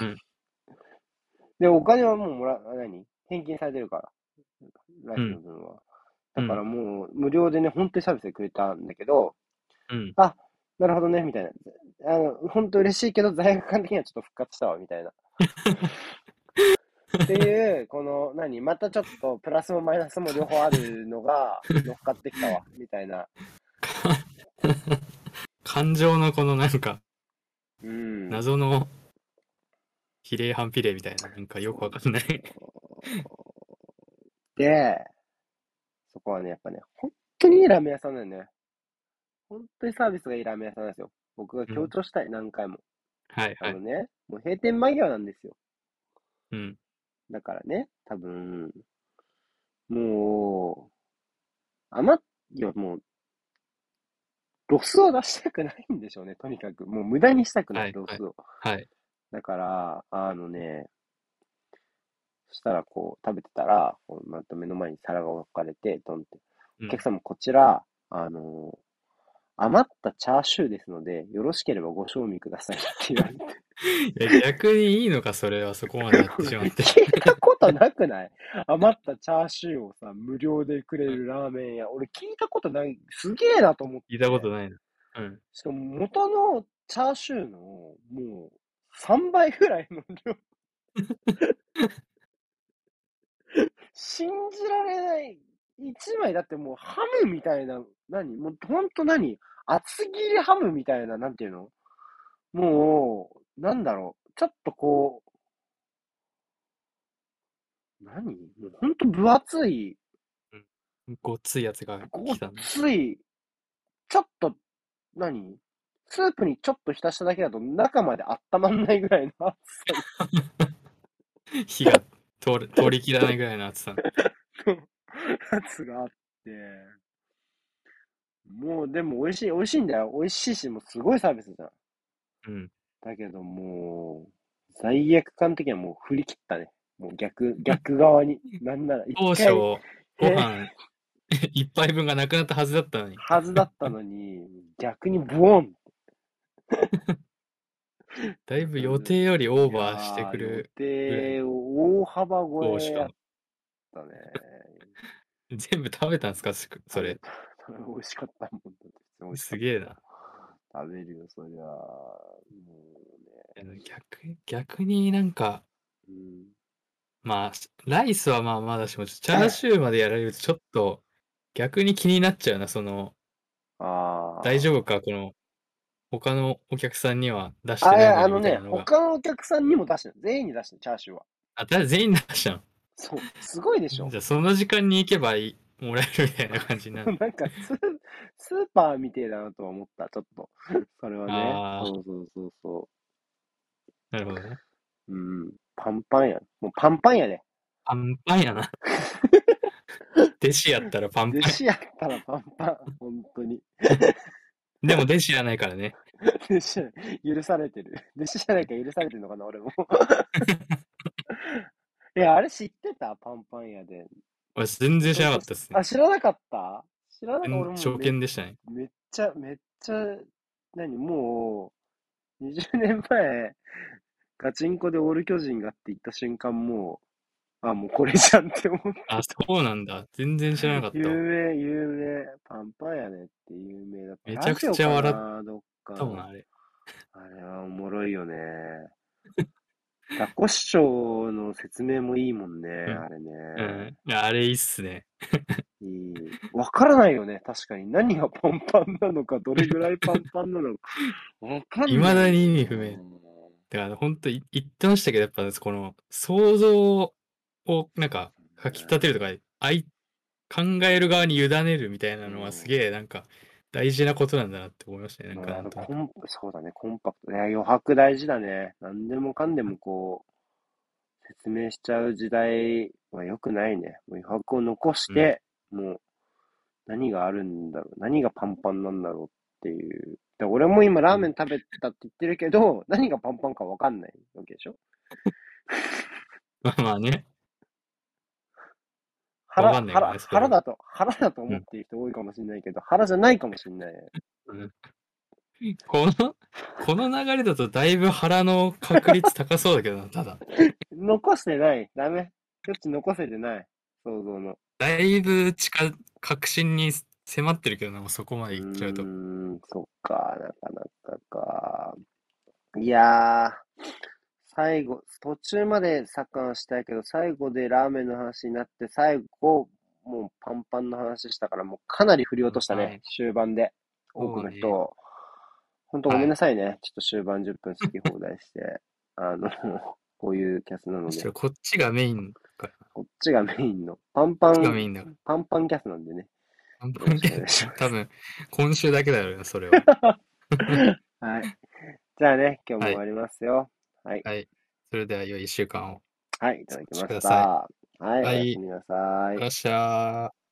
うんで、お金はもうもら、何？返金されてるから、ライスの分は。だからもう、無料でね、本当にサービスでくれたんだけど、うん。なるほどね、みたいな。あの、本当嬉しいけど、罪悪感的にはちょっと復活したわ、みたいな。[LAUGHS] っていう、この、何、またちょっと、プラスもマイナスも両方あるのが、乗っかってきたわ、みたいな。感情のこのなんか、うん。謎の比例反比例みたいな、なんかよくわかんない。で、そこはね、やっぱね、本当にいいラーメン屋さんだよね。本当にサービスがいいラーメン屋さんなんですよ。僕が強調したい、何回も。はいはいあの。ね、もう閉店間際なんですよ。うん。だからね、多分、もう、余っ、いやもう、ロスを出したくないんでしょうね、とにかく。もう無駄にしたくな、はいいロスを。はい。だから、あのね、そしたらこう、食べてたら、こうまた目の前に皿が置かれて、ドンって。うんお客様、こちら、あの余ったチャーシューですので、よろしければご賞味くださいって言われて。いや、逆にいいのか、それはそこまでやってしまって。[LAUGHS] 聞いたことなくない？余ったチャーシューをさ、無料でくれるラーメン屋。俺聞いたことない。すげえなと思って。聞いたことないな。うん。しかも元のチャーシューの、もう、3倍ぐらいの量。[LAUGHS] 信じられない。一枚だってもうハムみたいな、何？もうほんと何？厚切りハムみたいな、なんていうの？もう、なんだろう？ちょっとこう、何？もうほんと分厚い、ごっついやつがごっ来たんだ。つい、ちょっと、何？スープにちょっと浸しただけだと中まで温まんないぐらいの熱さ。[LAUGHS] 火が通り通り切らないぐらいの厚さ。[LAUGHS] のやつがあって、もうでも美味しい、美味しいんだよ。美味しいし、もうすごいサービスじゃん。うん。だけどもう、罪悪感的にはもう振り切ったね。もう逆、逆側に。[LAUGHS] なんなら一当初、回ごえ飯 [LAUGHS] 一杯分がなくなったはずだったのに。はずだったのに、逆にブオン [LAUGHS] だいぶ予定よりオーバーしてくる。予定を大幅超えやったね。う。全部食べたんですかそそれ。[LAUGHS] 美味しかったもん。だって普通に美味しかったすげえな。食べるよ、そりゃ。もいや逆逆になんか、うね。うん。まあ、ライスはまあまだしも、チャーシューまでやられるとちょっと逆に気になっちゃうな、その、ああ。大丈夫か、この、他のお客さんには出してないあいや、あのねのにみたいな、のが。他のお客さんにも出してる。全員に出してる、チャーシューは。あ、誰全員出したのそう。すごいでしょじゃあその時間に行けばいいもらえるみたいな感じになる。[LAUGHS] なんかスー、スーパーみてえだなとは思った、ちょっと。[LAUGHS] それはね。あーそうそうそうそなるほどね。う。うん。パンパンや。もうパンパンやで。パンパンやな。[LAUGHS] 弟子やったらパンパン弟。子やったらパンパン。本当に。でも弟子やないからね。弟子や許されてる。弟子じゃないから許されてるのかな、俺も。いや、あれ知ってた？パンパン屋で。俺全然知らなかったですねあ、。知らなかった？知らなかった？初見でしたね。めっちゃ、めっちゃ、何、もう、20年前、ガチンコでオール巨人がって言った瞬間、もう、あ、もうこれじゃんって思って。あ、そうなんだ。全然知らなかった有わ。名、有名。パンパンやねって有名だった。めちゃくちゃ笑っラジオかな？どっか多分あれ。あれはおもろいよね。ザコシショウの説明もいいもんね、んあれうね。ん。いや、あれいいっすね。[LAUGHS] いい。わからないよね、確かに。何がパンパンなのか、どれぐらいパンパンなのか。わかんない。未だに意味不明うんだから本当い言ってましたけど、やっぱこの想像をなんかかき立てるとか、あい考える側に委ねるみたいなのはすげえなんか大事なことなんだなって思いましたね。なんかまあなんとそうだね、コンパクト。いや、余白大事だね。何でもかんでもこう、説明しちゃう時代は良くないね。余白を残して、もう、何があるんだろう。何がパンパンなんだろうっていう。で俺も今ラーメン食べたって言ってるけど、何がパンパンかわかんないわけでしょ？[LAUGHS] まあまあね。腹、腹、腹だと、腹だと思っている人多いかもしれないけど、腹じゃないかもしれない。この、この流れだとだいぶ腹の確率高そうだけどな、[LAUGHS] ただ。残してない。ダメ。ちょっと残せてない。想像の。だいぶ近、確信に迫ってるけどな、もうそこまでいっちゃうとうー。ん、そっか、なかなかか。いやー、最後、途中までサッカーしたいけど、最後でラーメンの話になって、最後、もうパンパンの話したから、もうかなり振り落としたね、はい終盤で。多くの人を。本当ごめんなさいね。ちょっと終盤10分好き放題して、[LAUGHS] あの、こういうキャスなのでこっちがメインかこっちがメインの、パンパン。パンパンキャスなんでね。パンパンゲ願いします。多分、今週だけだよね、それは。[LAUGHS] はい。じゃあね、今日も終わりますよ。はい。はい。それでは良い一週間を。はい、いただきましくだた。はい、おはいやすみなさいいら。っしゃー。